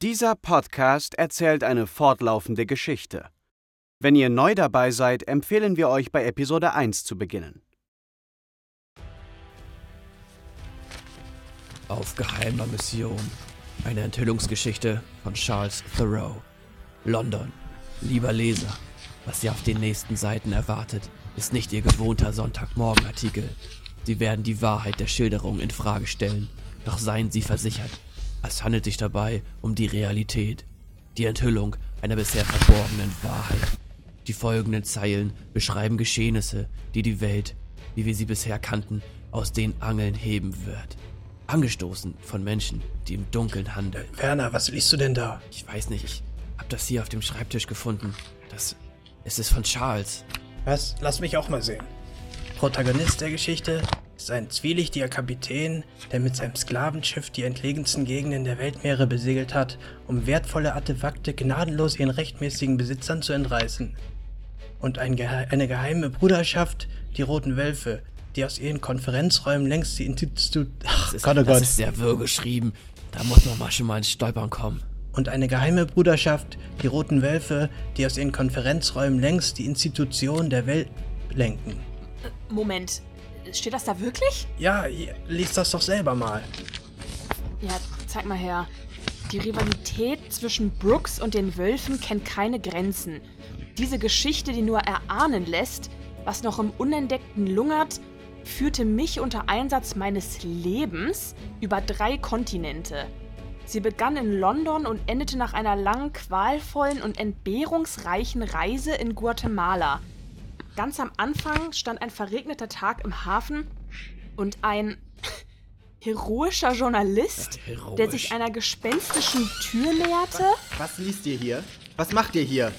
Dieser Podcast erzählt eine fortlaufende Geschichte. Wenn ihr neu dabei seid, empfehlen wir euch bei Episode 1 zu beginnen. Auf geheimer Mission. Eine Enthüllungsgeschichte von Charles Thoreau. London. Lieber Leser, was Sie auf den nächsten Seiten erwartet, ist nicht Ihr gewohnter Sonntagmorgenartikel. Sie werden die Wahrheit der Schilderung in Frage stellen, doch seien Sie versichert, es handelt sich dabei um die Realität, die Enthüllung einer bisher verborgenen Wahrheit. Die folgenden Zeilen beschreiben Geschehnisse, die die Welt, wie wir sie bisher kannten, aus den Angeln heben wird. Angestoßen von Menschen, die im Dunkeln handeln. Werner, was liest du denn da? Ich weiß nicht, ich hab das hier auf dem Schreibtisch gefunden. Das es ist von Charles. Was? Lass mich auch mal sehen. Protagonist der Geschichte ist ein zwielichtiger Kapitän, der mit seinem Sklavenschiff die entlegensten Gegenden der Weltmeere besegelt hat, um wertvolle Artefakte gnadenlos ihren rechtmäßigen Besitzern zu entreißen. Und ein Gehe eine geheime Bruderschaft, die Roten Wölfe, die aus ihren Konferenzräumen längst die Institut... Ach Das ist, Gott, oh das Gott. ist sehr wirr geschrieben. Da muss man mal schon mal ins Stolpern kommen. Und eine geheime Bruderschaft, die Roten Wölfe, die aus ihren Konferenzräumen längst die Institution der Welt lenken. Moment, steht das da wirklich? Ja, liest das doch selber mal. Ja, zeig mal her. Die Rivalität zwischen Brooks und den Wölfen kennt keine Grenzen. Diese Geschichte, die nur erahnen lässt, was noch im Unentdeckten lungert, führte mich unter Einsatz meines Lebens über drei Kontinente. Sie begann in London und endete nach einer langen, qualvollen und entbehrungsreichen Reise in Guatemala. Ganz am Anfang stand ein verregneter Tag im Hafen und ein heroischer Journalist, Ja, heroisch. der sich einer gespenstischen Tür näherte. Was liest ihr hier? Was macht ihr hier?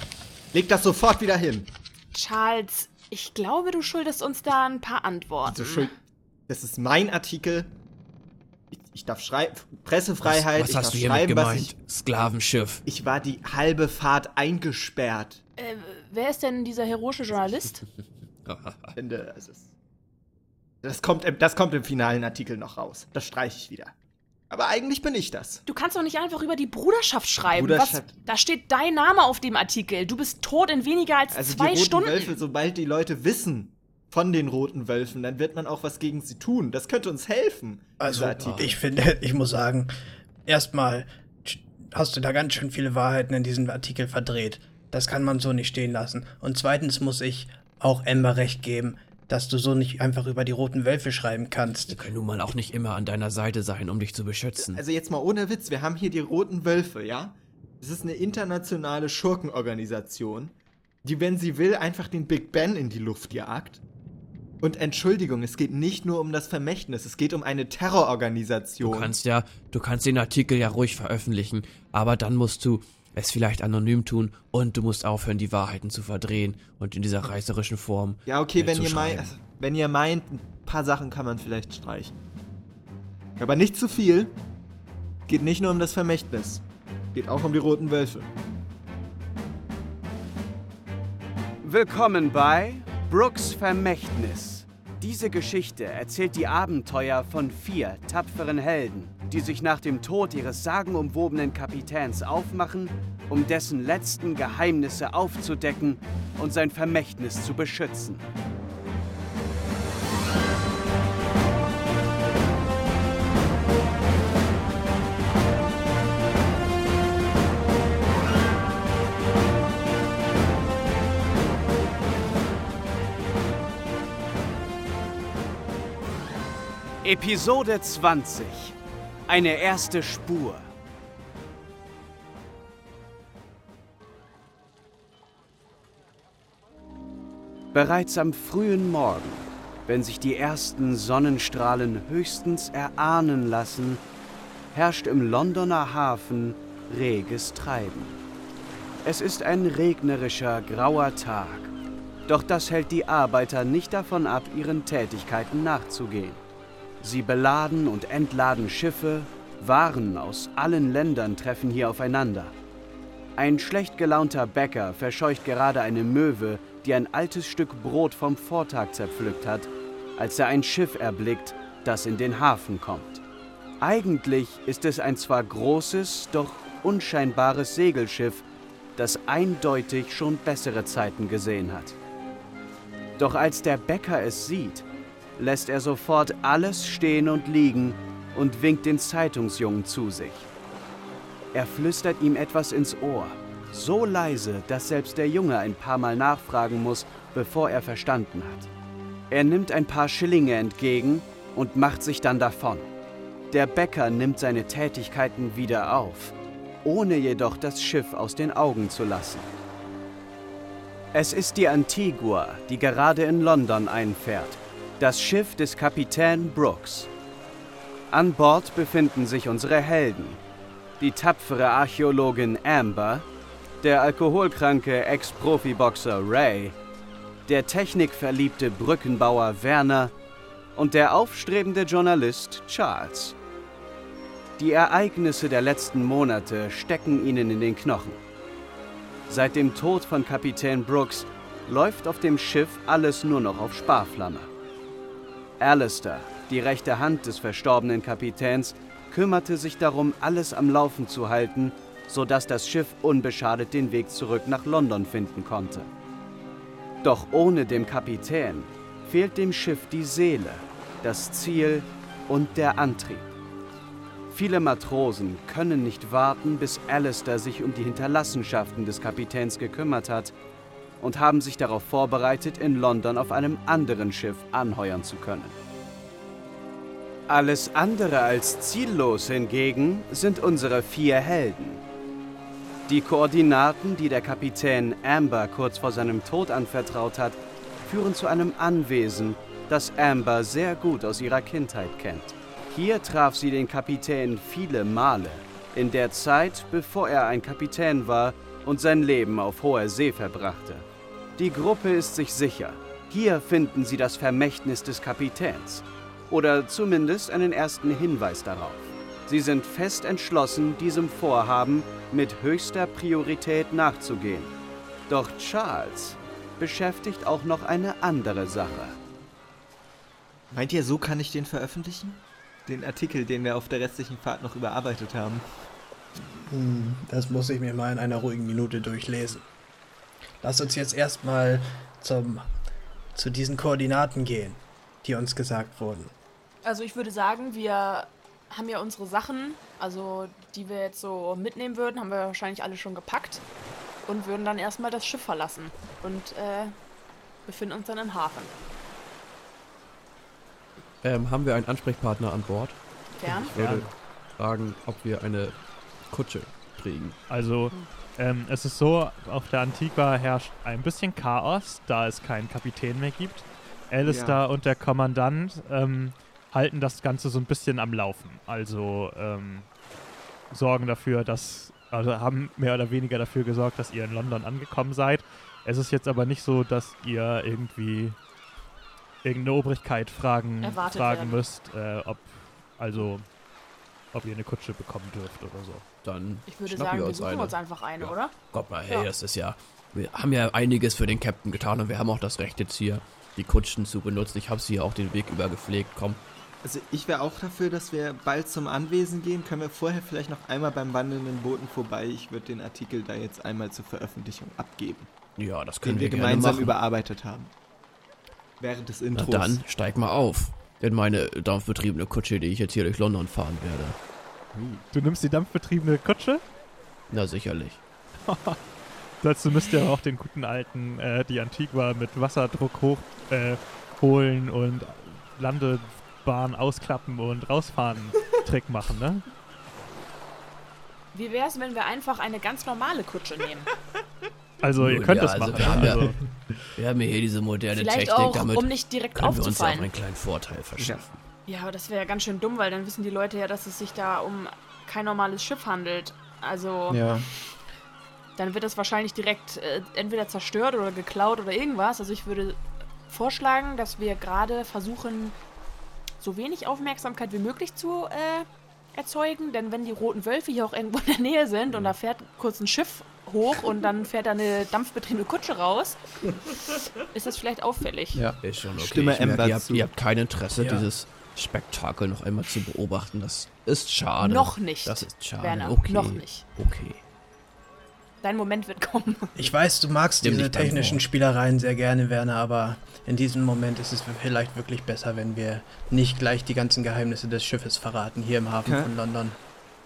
Legt das sofort wieder hin. Charles, ich glaube, du schuldest uns da ein paar Antworten. So schuld. Das ist mein Artikel. Ich, ich darf schreiben. Pressefreiheit. was ich hast darf du hiermit schreiben, was gemeint? Sklavenschiff. ich. Ich war die halbe Fahrt eingesperrt. Äh, wer ist denn dieser heroische Journalist? Ist. Das kommt, im- das kommt im finalen Artikel noch raus. Das streiche ich wieder. Aber eigentlich bin ich das. Du kannst doch nicht einfach über die Bruderschaft schreiben. Bruderschaft- Was, da steht dein Name auf dem Artikel. Du bist tot in weniger als Also zwei die roten Stunden. Wölfe, sobald die Leute wissen von den roten Wölfen, dann wird man auch was gegen sie tun. Das könnte uns helfen. Also, ich finde, ich muss sagen, erstmal hast du da ganz schön viele Wahrheiten in diesem Artikel verdreht. Das kann man so nicht stehen lassen. Und zweitens muss ich auch Ember recht geben, dass du so nicht einfach über die roten Wölfe schreiben kannst. Wir können nun mal auch nicht immer an deiner Seite sein, um dich zu beschützen. Also jetzt mal ohne Witz, wir haben hier die Roten Wölfe, ja? Das ist eine internationale Schurkenorganisation, die, wenn sie will, einfach den Big Ben in die Luft jagt. Und Entschuldigung, es geht nicht nur um das Vermächtnis, es geht um eine Du Terrororganisation. kannst ja, du kannst den Artikel ja ruhig veröffentlichen, aber dann musst du es vielleicht anonym tun und du musst aufhören, die Wahrheiten zu verdrehen und in dieser reißerischen Form. ja, okay, äh, wenn zu ihr, meint, schreiben. wenn ihr meint, ein paar Sachen kann man vielleicht streichen. Aber nicht zu viel. Geht nicht nur um das Vermächtnis. Geht auch um die Roten Wölfe. Willkommen bei Brooks Vermächtnis. Diese Geschichte erzählt die Abenteuer von vier tapferen Helden, die sich nach dem Tod ihres sagenumwobenen Kapitäns aufmachen, um dessen letzten Geheimnisse aufzudecken und sein Vermächtnis zu beschützen. Episode 20. Eine erste Spur. Bereits am frühen Morgen, wenn sich die ersten Sonnenstrahlen höchstens erahnen lassen, herrscht im Londoner Hafen reges Treiben. Es ist ein regnerischer, grauer Tag, doch das hält die Arbeiter nicht davon ab, ihren Tätigkeiten nachzugehen. Sie beladen und entladen Schiffe, Waren aus allen Ländern treffen hier aufeinander. Ein schlecht gelaunter Bäcker verscheucht gerade eine Möwe, die ein altes Stück Brot vom Vortag zerpflückt hat, als er ein Schiff erblickt, das in den Hafen kommt. Eigentlich ist es ein zwar großes, doch unscheinbares Segelschiff, das eindeutig schon bessere Zeiten gesehen hat. Doch als der Bäcker es sieht, lässt er sofort alles stehen und liegen und winkt den Zeitungsjungen zu sich. Er flüstert ihm etwas ins Ohr, so leise, dass selbst der Junge ein paar Mal nachfragen muss, bevor er verstanden hat. Er nimmt ein paar Schillinge entgegen und macht sich dann davon. Der Bäcker nimmt seine Tätigkeiten wieder auf, ohne jedoch das Schiff aus den Augen zu lassen. Es ist die Antigua, die gerade in London einfährt, das Schiff des Kapitän Brooks. An Bord befinden sich unsere Helden, die tapfere Archäologin Amber, der alkoholkranke Ex-Profiboxer Ray, der technikverliebte Brückenbauer Werner und der aufstrebende Journalist Charles. Die Ereignisse der letzten Monate stecken ihnen in den Knochen. Seit dem Tod von Kapitän Brooks läuft auf dem Schiff alles nur noch auf Sparflamme. Alistair, die rechte Hand des verstorbenen Kapitäns, kümmerte sich darum, alles am Laufen zu halten, sodass das Schiff unbeschadet den Weg zurück nach London finden konnte. Doch ohne dem Kapitän fehlt dem Schiff die Seele, das Ziel und der Antrieb. Viele Matrosen können nicht warten, bis Alistair sich um die Hinterlassenschaften des Kapitäns gekümmert hat und haben sich darauf vorbereitet, in London auf einem anderen Schiff anheuern zu können. Alles andere als ziellos hingegen sind unsere vier Helden. Die Koordinaten, die der Kapitän Amber kurz vor seinem Tod anvertraut hat, führen zu einem Anwesen, das Amber sehr gut aus ihrer Kindheit kennt. Hier traf sie den Kapitän viele Male, in der Zeit, bevor er ein Kapitän war und sein Leben auf hoher See verbrachte. Die Gruppe ist sich sicher, hier finden sie das Vermächtnis des Kapitäns oder zumindest einen ersten Hinweis darauf. Sie sind fest entschlossen, diesem Vorhaben mit höchster Priorität nachzugehen. Doch Charles beschäftigt auch noch eine andere Sache. Meint ihr, so kann ich den veröffentlichen? den Artikel, den wir auf der restlichen Fahrt noch überarbeitet haben. Hm, das muss ich mir mal in einer ruhigen Minute durchlesen. Lass uns jetzt erstmal zum, zu diesen Koordinaten gehen, die uns gesagt wurden. Also ich würde sagen, wir haben ja unsere Sachen, also die wir jetzt so mitnehmen würden, haben wir wahrscheinlich alle schon gepackt und würden dann erstmal das Schiff verlassen und äh, befinden uns dann im Hafen. Ähm, haben wir einen Ansprechpartner an Bord? Fern? Ich würde fragen, ob wir eine Kutsche kriegen. Also, ähm, es ist so, auf der Antigua herrscht ein bisschen Chaos, da es keinen Kapitän mehr gibt. Alistair ja. und der Kommandant ähm, halten das Ganze so ein bisschen am Laufen. Also ähm, sorgen dafür, dass, also haben mehr oder weniger dafür gesorgt, dass ihr in London angekommen seid. Es ist jetzt aber nicht so, dass ihr irgendwie irgendeine Obrigkeit fragen, fragen müsst, äh, ob also ob ihr eine Kutsche bekommen dürft oder so. Dann ich würde sagen, wir, wir suchen eine. uns einfach eine, ja. oder? Gott mal, hey, ja. das ist ja, wir haben ja einiges für den Captain getan und wir haben auch das Recht jetzt hier die Kutschen zu benutzen. Ich habe sie ja auch den Weg über gepflegt. Komm. Also ich wäre auch dafür, dass wir bald zum Anwesen gehen. Können wir vorher vielleicht noch einmal beim wandelnden Booten vorbei? Ich würde den Artikel da jetzt einmal zur Veröffentlichung abgeben. Ja, das können den wir, wir gemeinsam machen. überarbeitet haben während des Intros. Na dann steig mal auf. Denn meine dampfbetriebene Kutsche, die ich jetzt hier durch London fahren werde. Du nimmst die dampfbetriebene Kutsche? Na sicherlich. Dazu müsst ihr auch den guten alten, äh, die Antigua mit Wasserdruck hochholen äh, und Landebahn ausklappen und rausfahren Trick machen, ne? Wie wäre es, wenn wir einfach eine ganz normale Kutsche nehmen? Also ihr könnt ja, das also machen. Wir haben, ja, also. wir haben hier diese moderne Vielleicht Technik, auch, damit um nicht direkt können wir uns auch einen kleinen Vorteil verschaffen. Ja, aber das wäre ja ganz schön dumm, weil dann wissen die Leute ja, dass es sich da um kein normales Schiff handelt. Also ja. dann wird das wahrscheinlich direkt äh, entweder zerstört oder geklaut oder irgendwas. Also ich würde vorschlagen, dass wir gerade versuchen, so wenig Aufmerksamkeit wie möglich zu äh, erzeugen. Denn wenn die roten Wölfe hier auch irgendwo in der Nähe sind und da fährt kurz ein Schiff hoch und dann fährt da eine dampfbetriebene Kutsche raus, ist das vielleicht auffällig. Ja, ist schon okay. Stimme ich merke, ihr, habt, ihr habt kein Interesse, ja. dieses Spektakel noch einmal zu beobachten. Das ist schade. Noch nicht, Das ist schade. Werner, okay. noch nicht. Okay. Dein Moment wird kommen. Ich weiß, du magst Nimm diese technischen. Spielereien sehr gerne, Werner, aber in diesem Moment ist es vielleicht wirklich besser, wenn wir nicht gleich die ganzen Geheimnisse des Schiffes verraten hier im Hafen Okay. von London.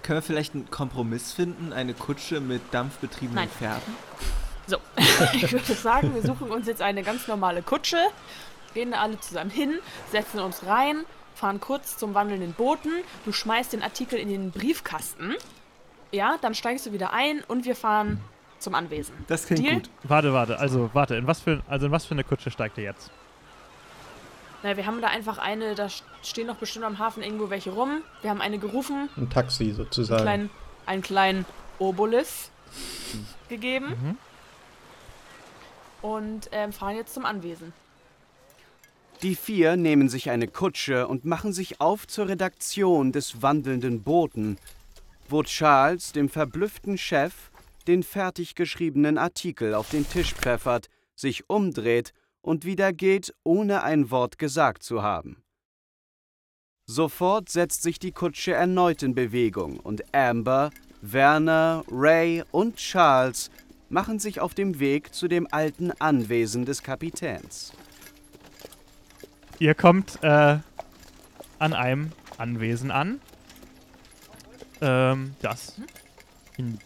Können wir vielleicht einen Kompromiss finden? Eine Kutsche mit dampfbetriebenen Nein. Pferden? So, ich würde sagen, wir suchen uns jetzt eine ganz normale Kutsche, gehen da alle zusammen hin, setzen uns rein, fahren kurz zum wandelnden Boten, du schmeißt den Artikel in den Briefkasten, ja, dann steigst du wieder ein und wir fahren zum Anwesen. Das klingt Deal? gut. Warte, warte, also warte, in was für, also in was für eine Kutsche steigt ihr jetzt? Na, wir haben da einfach eine, da stehen noch bestimmt am Hafen irgendwo welche rum. Wir haben eine gerufen, Ein Taxi einen sozusagen. kleinen, einen kleinen Obolus gegeben Mhm. und ähm, fahren jetzt zum Anwesen. Die vier nehmen sich eine Kutsche und machen sich auf zur Redaktion des wandelnden Boten, wo Charles dem verblüfften Chef den fertig geschriebenen Artikel auf den Tisch pfeffert, sich umdreht und wieder geht, ohne ein Wort gesagt zu haben. Sofort setzt sich die Kutsche erneut in Bewegung und Amber, Werner, Ray und Charles machen sich auf dem Weg zu dem alten Anwesen des Kapitäns. Ihr kommt äh, an einem Anwesen an, ähm, das in,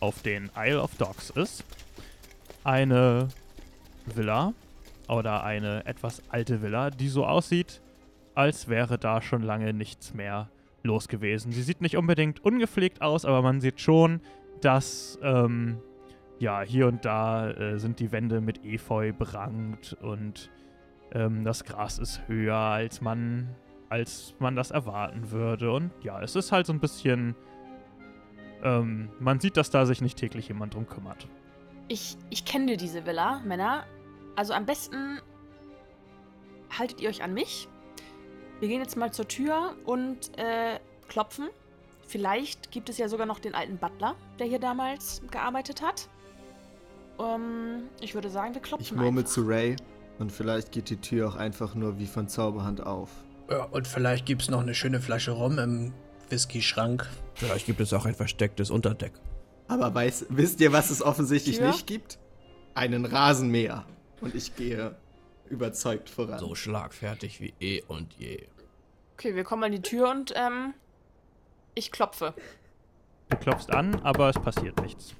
auf den Isle of Dogs ist. Eine Villa oder eine etwas alte Villa, die so aussieht, als wäre da schon lange nichts mehr los gewesen. Sie sieht nicht unbedingt ungepflegt aus, aber man sieht schon, dass ähm, ja hier und da äh, sind die Wände mit Efeu berankt und ähm, das Gras ist höher, als man, als man das erwarten würde. Und ja, es ist halt so ein bisschen. Ähm, man sieht, dass da sich nicht täglich jemand drum kümmert. Ich, ich kenne diese Villa, Männer. Also am besten haltet ihr euch an mich. Wir gehen jetzt mal zur Tür und äh, klopfen. Vielleicht gibt es ja sogar noch den alten Butler, der hier damals gearbeitet hat. Ähm, ich würde sagen, wir klopfen Ich murmel einfach. zu Ray und vielleicht geht die Tür auch einfach nur wie von Zauberhand auf. Ja, und vielleicht gibt's noch eine schöne Flasche Rum im Whisky-Schrank. Vielleicht gibt es auch ein verstecktes Unterdeck. Aber weiß, wisst ihr, was es offensichtlich Tür? nicht gibt? Einen Rasenmäher. Und ich gehe überzeugt voran. So schlagfertig wie eh und je. Okay, wir kommen an die Tür und ähm, ich klopfe. Du klopfst an, aber es passiert nichts.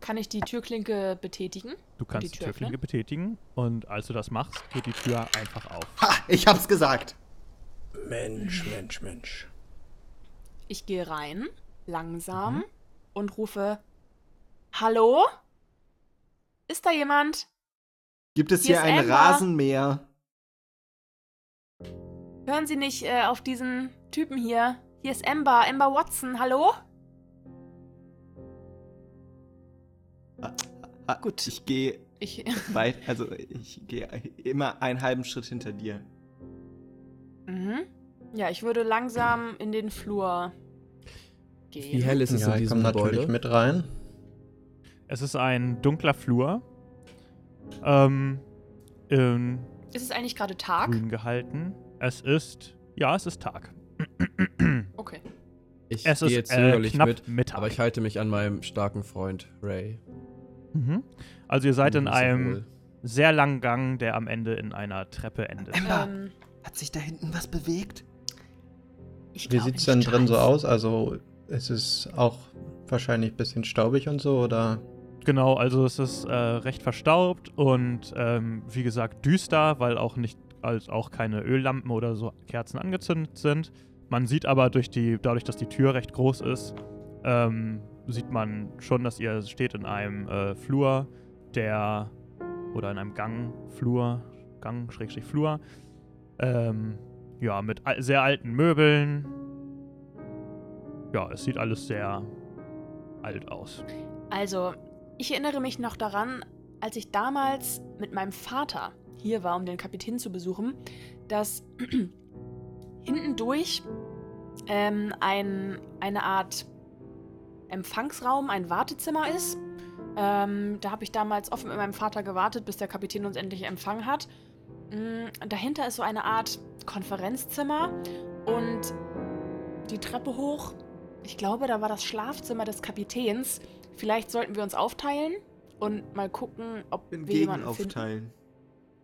Kann ich die Türklinke betätigen? Du kannst die, Tür Türklinke öffnen? betätigen und als du das machst, geht die Tür einfach auf. Ha, ich hab's gesagt. Mensch, Mensch, Mensch. Ich gehe rein, langsam, Mhm. und rufe: Hallo? Ist da jemand? Gibt es Hier hier, ein Amber. Rasenmäher? Hören Sie nicht äh, auf diesen Typen hier. Hier ist Amber, Amber Watson, hallo? Gut. Ich gehe Ich, weit, also ich gehe immer einen halben Schritt hinter dir. mhm. Ja, ich würde langsam in den Flur gehen. Wie hell ist es Ja, in ich diesem natürlich Gebäude? mit rein. Es ist ein dunkler Flur. Ähm, in Ist es eigentlich gerade Tag? grün gehalten. Es ist. Ja, es ist Tag. Okay. Ich Es gehe ist jetzt äh, knapp mit, Mittag. aber ich halte mich an meinem starken Freund Ray. Mhm. Also ihr seid in Nicht so einem wohl. sehr langen Gang, der am Ende in einer Treppe endet. Amber, Ähm, hat sich da hinten was bewegt? ich Wie sieht's nicht, denn drin so aus? Also, ist es auch wahrscheinlich ein bisschen staubig und so, oder? Genau, also es ist äh, recht verstaubt und ähm, wie gesagt düster, weil auch nicht, als auch keine Öllampen oder so Kerzen angezündet sind. Man sieht aber durch die, dadurch, dass die Tür recht groß ist, ähm, sieht man schon, dass ihr steht in einem äh, Flur, der oder in einem Gang, Flur, Gang, Schrägstrich Flur, ähm, ja, mit al sehr alten Möbeln. Ja, es sieht alles sehr alt aus. Also, ich erinnere mich noch daran, als ich damals mit meinem Vater hier war, um den Kapitän zu besuchen, dass hinten durch ähm, ein, eine Art Empfangsraum, ein Wartezimmer ist. Ähm, da habe ich damals offen mit meinem Vater gewartet, bis der Kapitän uns endlich empfangen hat. Mm, dahinter ist so eine Art Konferenzzimmer und die Treppe hoch. Ich glaube, da war das Schlafzimmer des Kapitäns. Vielleicht sollten wir uns aufteilen und mal gucken, ob bin wir jemanden finden. aufteilen.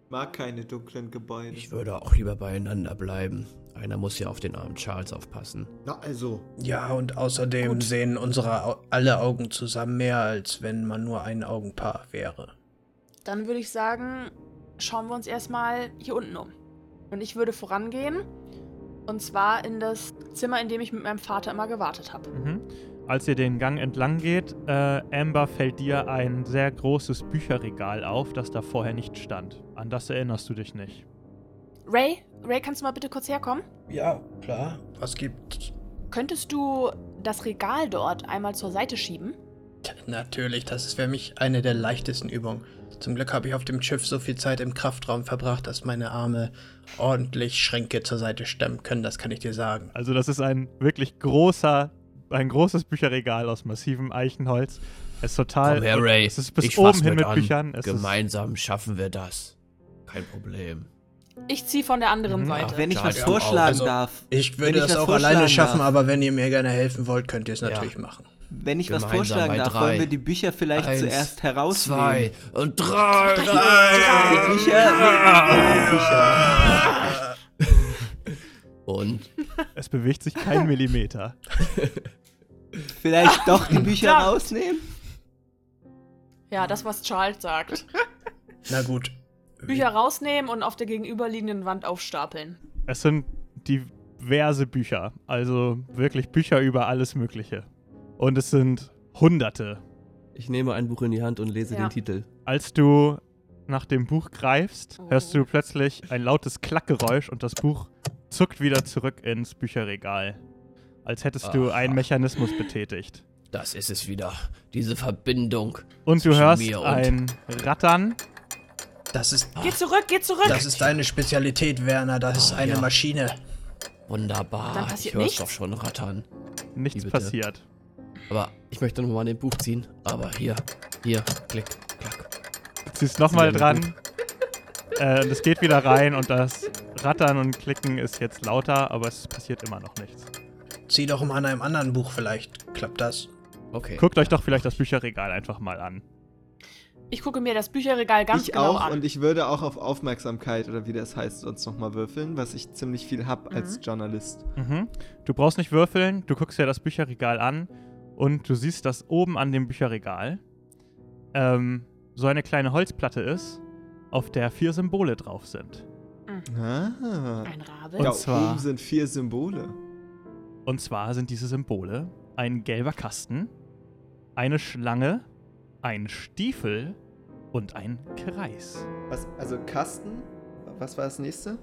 Mag keine dunklen Gebäude. Ich würde auch lieber beieinander bleiben. Einer muss ja auf den armen Charles aufpassen. Na, also. Ja, und außerdem Gut. sehen unsere Au alle Augen zusammen mehr, als wenn man nur ein Augenpaar wäre. Dann würde ich sagen, schauen wir uns erstmal hier unten um. Und ich würde vorangehen. Und zwar in das Zimmer, in dem ich mit meinem Vater immer gewartet habe. Mhm. Als ihr den Gang entlang geht, äh, Amber fällt dir ein sehr großes Bücherregal auf, das da vorher nicht stand. An das erinnerst du dich nicht. Ray, Ray, kannst du mal bitte kurz herkommen? Ja, klar. Was gibt's? Könntest du das Regal dort einmal zur Seite schieben? T- Natürlich, das ist für mich eine der leichtesten Übungen. Zum Glück habe ich auf dem Schiff so viel Zeit im Kraftraum verbracht, dass meine Arme ordentlich Schränke zur Seite stemmen können, das kann ich dir sagen. Also das ist ein wirklich großer, ein großes Bücherregal aus massivem Eichenholz. Es ist total. Komm her, Ray. Es ist bis ich oben fass hin mit mit. Büchern. Es ist, Gemeinsam schaffen wir das. Kein Problem. Ich ziehe von der anderen Mhm. Seite. Ach, wenn ich was Ja, vorschlagen also, darf. Ich würde ich das was auch alleine vorschlagen schaffen, darf. aber wenn ihr mir gerne helfen wollt, könnt ihr es Ja. natürlich machen. Wenn ich was Gemeinsam vorschlagen bei darf, drei. wollen wir die Bücher vielleicht Eins, zuerst herausnehmen. Zwei und drei. Die Bücher, die Bücher. Und es bewegt sich kein Millimeter. Vielleicht doch die Bücher Ja. rausnehmen? Ja, das, was Charles sagt. Na gut. Bücher rausnehmen und auf der gegenüberliegenden Wand aufstapeln. Es sind diverse Bücher. Also wirklich Bücher über alles Mögliche. Und es sind Hunderte. ich nehme ein Buch in die Hand und lese Ja. den Titel. Als du nach dem Buch greifst, Oh. hörst du plötzlich ein lautes Klackgeräusch und das Buch zuckt wieder zurück ins Bücherregal. Als hättest du Aha. einen Mechanismus betätigt. Das ist es wieder. Diese Verbindung. Und du hörst mir und- ein Rattern. Das ist, Geh zurück, geh zurück! das ist deine Spezialität, Werner. Das ist Oh, eine ja. Maschine. Wunderbar. Dann passiert ich hör's doch schon rattern. Nichts Wie passiert. Aber ich möchte nochmal an dem Buch ziehen. Aber hier, hier, klick, klack. Du ziehst nochmal dran. Äh, und es geht wieder rein und das Rattern und Klicken ist jetzt lauter, aber es passiert immer noch nichts. Zieh doch mal an einem anderen Buch, vielleicht klappt das. Okay. Guckt euch doch vielleicht das Bücherregal einfach mal an. Ich gucke mir das Bücherregal ganz ich genau auch an. und ich würde auch auf Aufmerksamkeit oder wie das heißt sonst nochmal würfeln, was ich ziemlich viel hab als Mhm. Journalist. Mhm. Du brauchst nicht würfeln, du guckst dir das Bücherregal an und du siehst, dass oben an dem Bücherregal ähm, so eine kleine Holzplatte ist, auf der vier Symbole drauf sind. Ah. Ein Rabe. Und da zwar- oben sind vier Symbole. Und zwar sind diese Symbole ein gelber Kasten, eine Schlange, ein Stiefel und ein Kreis. Was, also Kasten? Was war das nächste?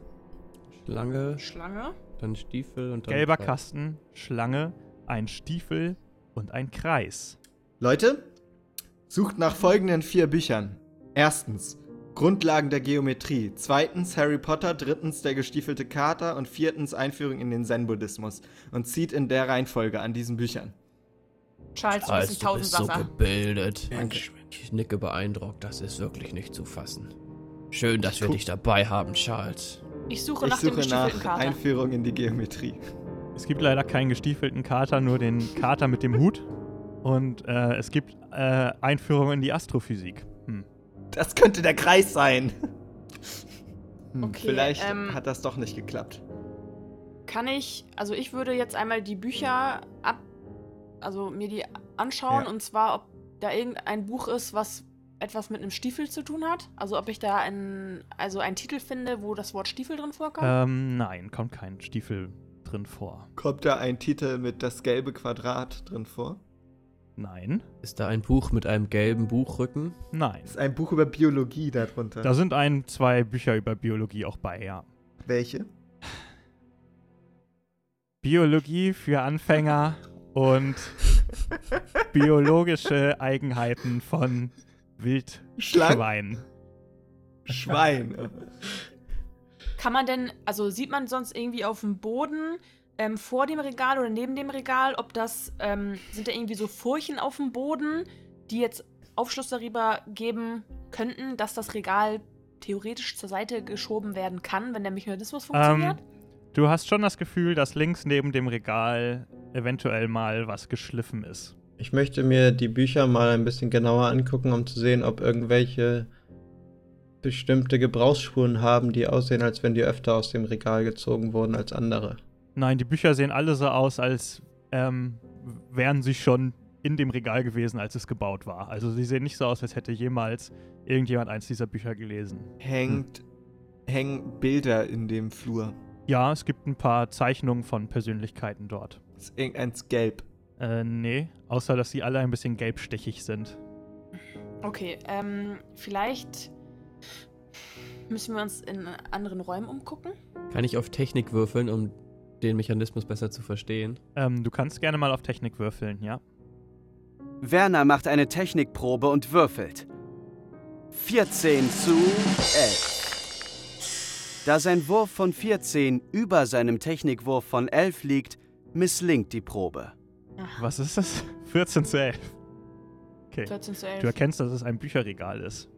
Schlange, Schlange. dann Stiefel und dann. Gelber Kreis. Kasten, Schlange, ein Stiefel und ein Kreis. Leute, sucht nach folgenden vier Büchern. Erstens, Grundlagen der Geometrie. Zweitens, Harry Potter. Drittens, der gestiefelte Kater. Und viertens, Einführung in den Zen-Buddhismus. Und zieht in der Reihenfolge an diesen Büchern. Charles, du bist ein du bist so gebildet. Mensch, Ich nicke beeindruckt, das ist wirklich nicht zu fassen. Schön, dass wir dich dabei haben, Charles. ich suche Ich nach dem suche gestiefelten nach Kater. Einführung in die Geometrie. Es gibt leider keinen gestiefelten Kater, nur den Kater mit dem Hut. Und äh, es gibt äh, Einführung in die Astrophysik. Hm. Das könnte der Kreis sein. Hm, Okay, vielleicht ähm, hat das doch nicht geklappt. Kann ich, also ich würde jetzt einmal die Bücher ab, also mir die anschauen Ja. und zwar, ob da irgendein Buch ist, was etwas mit einem Stiefel zu tun hat. Also ob ich da einen, also einen Titel finde, wo das Wort Stiefel drin vorkommt. Ähm, nein, kommt kein Stiefel drin vor. Kommt da ein Titel mit das gelbe Quadrat drin vor? Nein, Ist da ein Buch mit einem gelben Buchrücken? nein. Ist ein Buch über Biologie darunter. Da sind ein, zwei Bücher über Biologie auch bei, ja. Welche? Biologie für Anfänger und biologische Eigenheiten von Wildschweinen. Schwein. Kann man denn, also sieht man sonst irgendwie auf dem Boden ähm, vor dem Regal oder neben dem Regal, ob das, ähm, sind da irgendwie so Furchen auf dem Boden, die jetzt Aufschluss darüber geben könnten, dass das Regal theoretisch zur Seite geschoben werden kann, wenn der Mechanismus funktioniert? Du hast schon das Gefühl, dass links neben dem Regal eventuell mal was geschliffen ist. Ich möchte mir die Bücher mal ein bisschen genauer angucken, um zu sehen, ob irgendwelche bestimmte Gebrauchsspuren haben, die aussehen, als wenn die öfter aus dem Regal gezogen wurden als andere. Nein, die Bücher sehen alle so aus, als ähm, wären sie schon in dem Regal gewesen, als es gebaut war. Also sie sehen nicht so aus, als hätte jemals irgendjemand eins dieser Bücher gelesen. Hängt, hängen Bilder in dem Flur. Ja, es gibt ein paar Zeichnungen von Persönlichkeiten dort. Ist irgendeins gelb. Äh, nee, außer dass sie alle ein bisschen gelbstichig sind. Okay, ähm, vielleicht müssen wir uns in anderen Räumen umgucken. Kann ich auf Technik würfeln, um den Mechanismus besser zu verstehen? Ähm, du kannst gerne mal auf Technik würfeln, ja? Werner macht eine Technikprobe und würfelt. 14 zu 11. Da sein Wurf von 14 über seinem Technikwurf von 11 liegt, misslingt die Probe. Was ist das? 14 zu 11. Okay. 14 zu 11. Du erkennst, dass es ein Bücherregal ist.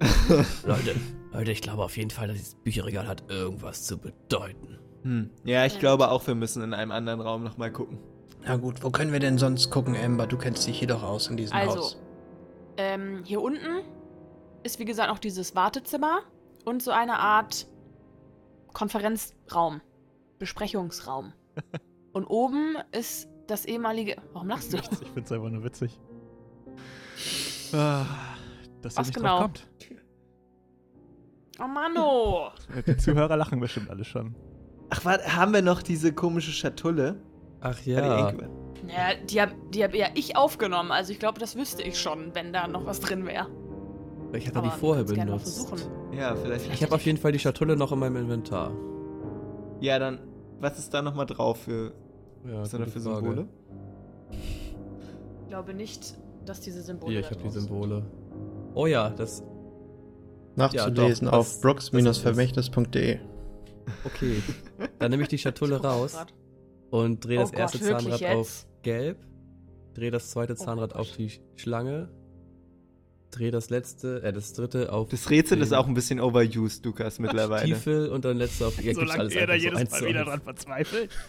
Leute, Leute, ich glaube auf jeden Fall, dass dieses Bücherregal hat irgendwas zu bedeuten. Hm. Ja, ich glaube auch, wir müssen in einem anderen Raum nochmal gucken. Na gut, wo können wir denn sonst gucken, Amber? Du kennst dich hier doch aus in diesem Also, Haus. ähm, hier unten ist wie gesagt noch dieses Wartezimmer und so eine Art Konferenzraum, Besprechungsraum. und oben ist das ehemalige. Warum lachst du? Ich finde es einfach nur witzig. Ah, dass ihr Was nicht genau? drauf kommt. Oh Mano! Die Zuhörer lachen bestimmt alle schon. Ach, warte, haben wir noch diese komische Schatulle? Ach ja. Enkel- Ja, die habe die hab ja ich aufgenommen, also ich glaube, das wüsste ich schon, wenn da noch was drin wäre. Ich hatte Aber die vorher benutzt. Ja, vielleicht. Ich habe auf jeden Fall die Schatulle noch in meinem Inventar. Ja, dann, was ist da nochmal drauf für, Ja, was sind da für Frage. Symbole? Ich glaube nicht, dass diese Symbole. Hier, ich habe die. Symbole. Oh ja, das. Nachzulesen Ja, doch, auf brox-vermächtnis.de. Okay. Dann nehme ich die Schatulle raus und drehe Oh das Gott, erste wirklich Zahnrad jetzt? auf gelb, drehe das zweite Oh Zahnrad Gott. auf die Schlange, drehe das letzte, äh, das dritte auf Das Rätsel ist auch ein bisschen overused, Lukas, mittlerweile. Stiefel und dann letzte auf. Ja, Solange alles ihr da so jedes eins Mal wieder dran verzweifelt.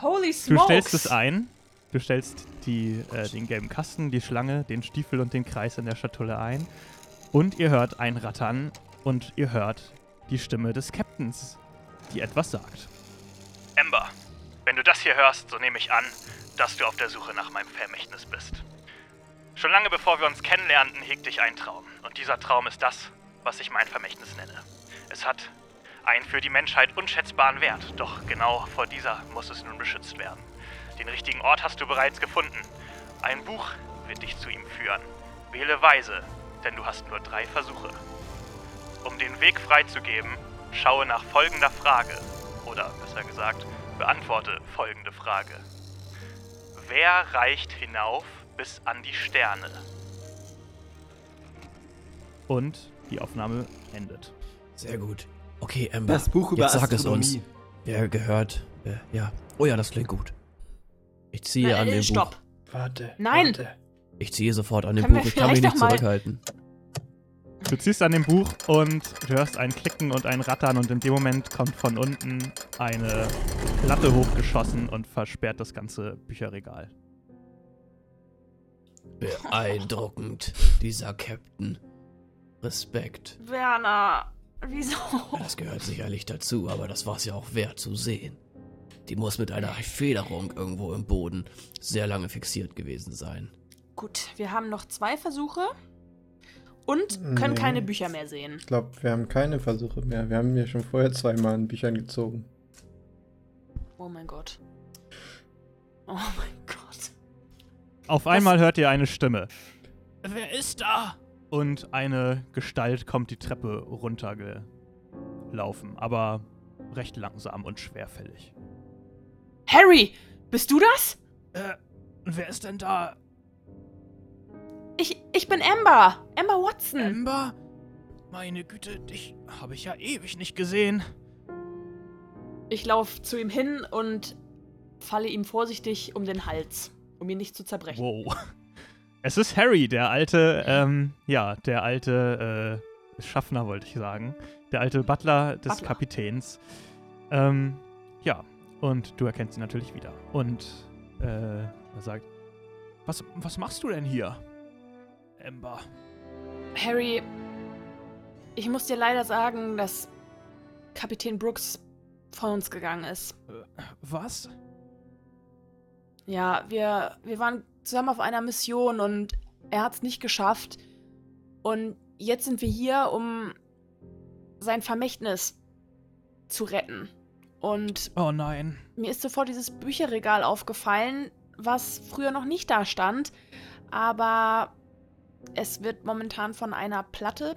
Holy Du smokes! stellst es ein. Du stellst die, äh, den gelben Kasten, die Schlange, den Stiefel und den Kreis in der Schatulle ein. Und ihr hört ein Rattern und ihr hört die Stimme des Captains, die etwas sagt. Ember, wenn du das hier hörst, so nehme ich an, dass du auf der Suche nach meinem Vermächtnis bist. Schon lange bevor wir uns kennenlernten, hegte ich einen Traum. Und dieser Traum ist das, was ich mein Vermächtnis nenne. Es hat einen für die Menschheit unschätzbaren Wert, doch genau vor dieser muss es nun beschützt werden. Den richtigen Ort hast du bereits gefunden. Ein Buch wird dich zu ihm führen. Wähle weise, denn du hast nur drei Versuche. Um den Weg freizugeben, schaue nach folgender Frage. Oder besser gesagt, beantworte folgende Frage. Wer reicht hinauf bis an die Sterne? Und die Aufnahme endet. Sehr gut. Okay, Amber. Das Buch über jetzt sag es uns. Wer gehört? Wer, ja. Oh ja, das klingt gut. Ich ziehe an Äh, dem stopp! Buch. Warte. Nein! Warte. Ich ziehe sofort an dem Buch. Ich kann mich nicht doch mal- zurückhalten. Du ziehst an dem Buch und du hörst ein Klicken und ein Rattern und in dem Moment kommt von unten eine Platte hochgeschossen und versperrt das ganze Bücherregal. Beeindruckend, dieser Captain. Respekt. Werner, wieso? Das gehört sicherlich dazu, aber das war es ja auch wert zu sehen. Die muss mit einer Federung irgendwo im Boden sehr lange fixiert gewesen sein. Gut, wir haben noch zwei Versuche und können Nee. keine Bücher mehr sehen. Ich glaube, wir haben keine Versuche mehr. Wir haben ja schon vorher zweimal an Büchern gezogen. Oh mein Gott. Oh mein Gott. Auf einmal hört ihr eine Stimme. Wer ist da? Und eine Gestalt kommt die Treppe runtergelaufen, aber recht langsam und schwerfällig. Harry, bist du das? Äh, wer ist denn da? Ich, ich bin Amber. Amber Watson. Amber? Meine Güte, dich habe ich ja ewig nicht gesehen. Ich laufe zu ihm hin und falle ihm vorsichtig um den Hals, um ihn nicht zu zerbrechen. Wow. Es ist Harry, der alte, ähm, ja, der alte äh, Schaffner, wollte ich sagen. Der alte Butler des Butler. Kapitäns. Ähm, ja, und du erkennst ihn natürlich wieder. Und äh, er sagt, was, was machst du denn hier, Ember? Harry, ich muss dir leider sagen, dass Kapitän Brooks von uns gegangen ist. Äh, was? Ja, wir, wir waren zusammen auf einer Mission und er hat es nicht geschafft. Und jetzt sind wir hier, um sein Vermächtnis zu retten. Und Oh nein. mir ist sofort dieses Bücherregal aufgefallen, was früher noch nicht da stand. Aber es wird momentan von einer Platte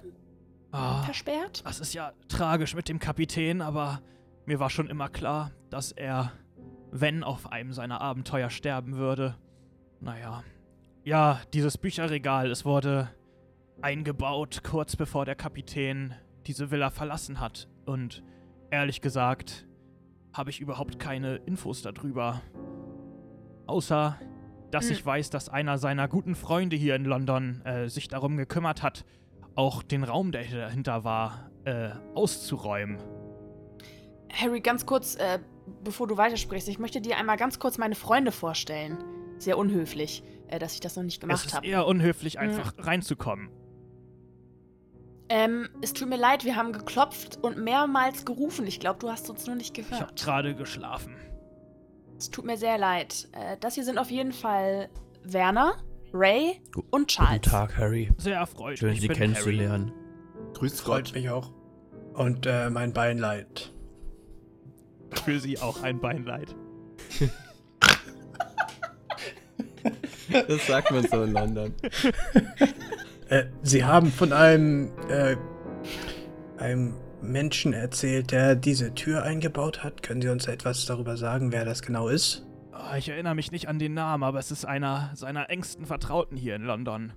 Ah, versperrt. das ist ja tragisch mit dem Kapitän, aber mir war schon immer klar, dass er, wenn auf einem seiner Abenteuer sterben würde. Naja. Ja, dieses Bücherregal, es wurde eingebaut, kurz bevor der Kapitän diese Villa verlassen hat. Und ehrlich gesagt, habe ich überhaupt keine Infos darüber. Außer, dass Hm. ich weiß, dass einer seiner guten Freunde hier in London äh, sich darum gekümmert hat, auch den Raum, der dahinter war, äh, auszuräumen. Harry, ganz kurz, äh, bevor du weitersprichst, ich möchte dir einmal ganz kurz meine Freunde vorstellen. Sehr unhöflich, äh, dass ich das noch nicht es gemacht ist habe. eher unhöflich, Hm. einfach reinzukommen. Ähm, es tut mir leid, wir haben geklopft und mehrmals gerufen. Ich glaube, du hast uns nur nicht Ich habe gehört. gerade geschlafen. Es tut mir sehr leid. Äh, das hier sind auf jeden Fall Werner, Ray und Charles. Guten Tag, Harry. Sehr erfreut. Schön, Sie kennenzulernen. Grüß Freut mich auch. Und äh, mein Beinleid. Für Sie auch ein Beinleid. Das sagt man so in London. Äh, Sie haben von einem, äh, einem Menschen erzählt, der diese Tür eingebaut hat. Können Sie uns etwas darüber sagen, wer das genau ist? Ah, ich erinnere mich nicht an den Namen, aber es ist einer seiner engsten Vertrauten hier in London.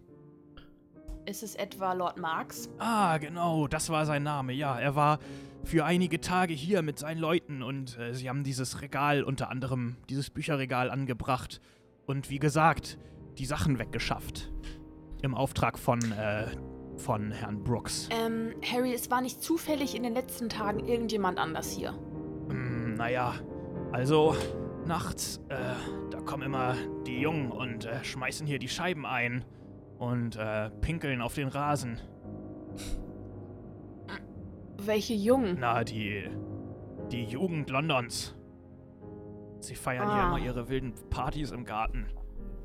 Ist es etwa Lord Marx? Ah, genau, das war sein Name. Ja, er war für einige Tage hier mit seinen Leuten und äh, sie haben dieses Regal, unter anderem dieses Bücherregal angebracht und wie gesagt, die Sachen weggeschafft. Im Auftrag von, äh, von Herrn Brooks. Ähm, Harry, es war nicht zufällig in den letzten Tagen irgendjemand anders hier. Hm, naja, also nachts, äh, da kommen immer die Jungen und äh, schmeißen hier die Scheiben ein und äh, pinkeln auf den Rasen. Welche Jungen? Na, die. die Jugend Londons. Sie feiern hier Ah. immer ihre wilden Partys im Garten.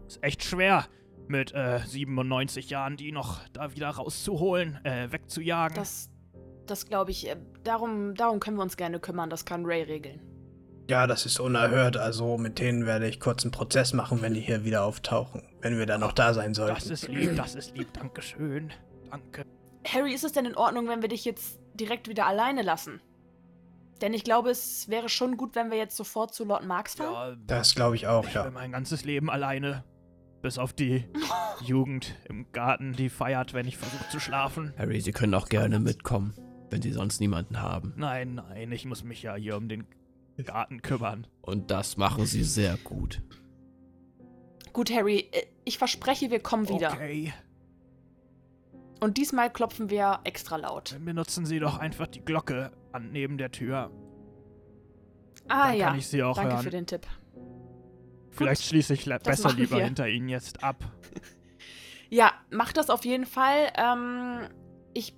Ist echt schwer, mit äh, 97 Jahren die noch da wieder rauszuholen, äh, wegzujagen. Das, das glaube ich, äh, darum, darum können wir uns gerne kümmern. Das kann Ray regeln. Ja, das ist unerhört. Also mit denen werde ich kurz einen Prozess machen, wenn die hier wieder auftauchen. Wenn wir dann noch da sein sollten. das ist lieb, das ist lieb. Dankeschön. Danke. Harry, ist es denn in Ordnung, wenn wir dich jetzt direkt wieder alleine lassen? Denn ich glaube, es wäre schon gut, wenn wir jetzt sofort zu Lord Marx fahren. Ja, Das glaube ich auch, ich ja. bin mein ganzes Leben alleine. Bis auf die Jugend im Garten, die feiert, wenn ich versuche zu schlafen. Harry, Sie können auch gerne mitkommen, wenn Sie sonst niemanden haben. Nein, nein, ich muss mich ja hier um den Garten kümmern. Und das machen Sie sehr gut. Gut, Harry, äh, ich verspreche, wir kommen wieder. Okay. Und diesmal klopfen wir extra laut. Dann benutzen Sie doch einfach die Glocke an neben der Tür. Ah Dann ja, kann ich Sie auch danke hören. für den Tipp. Vielleicht schließe ich besser lieber wir. hinter Ihnen jetzt ab. Ja, mach das auf jeden Fall. Ähm, ich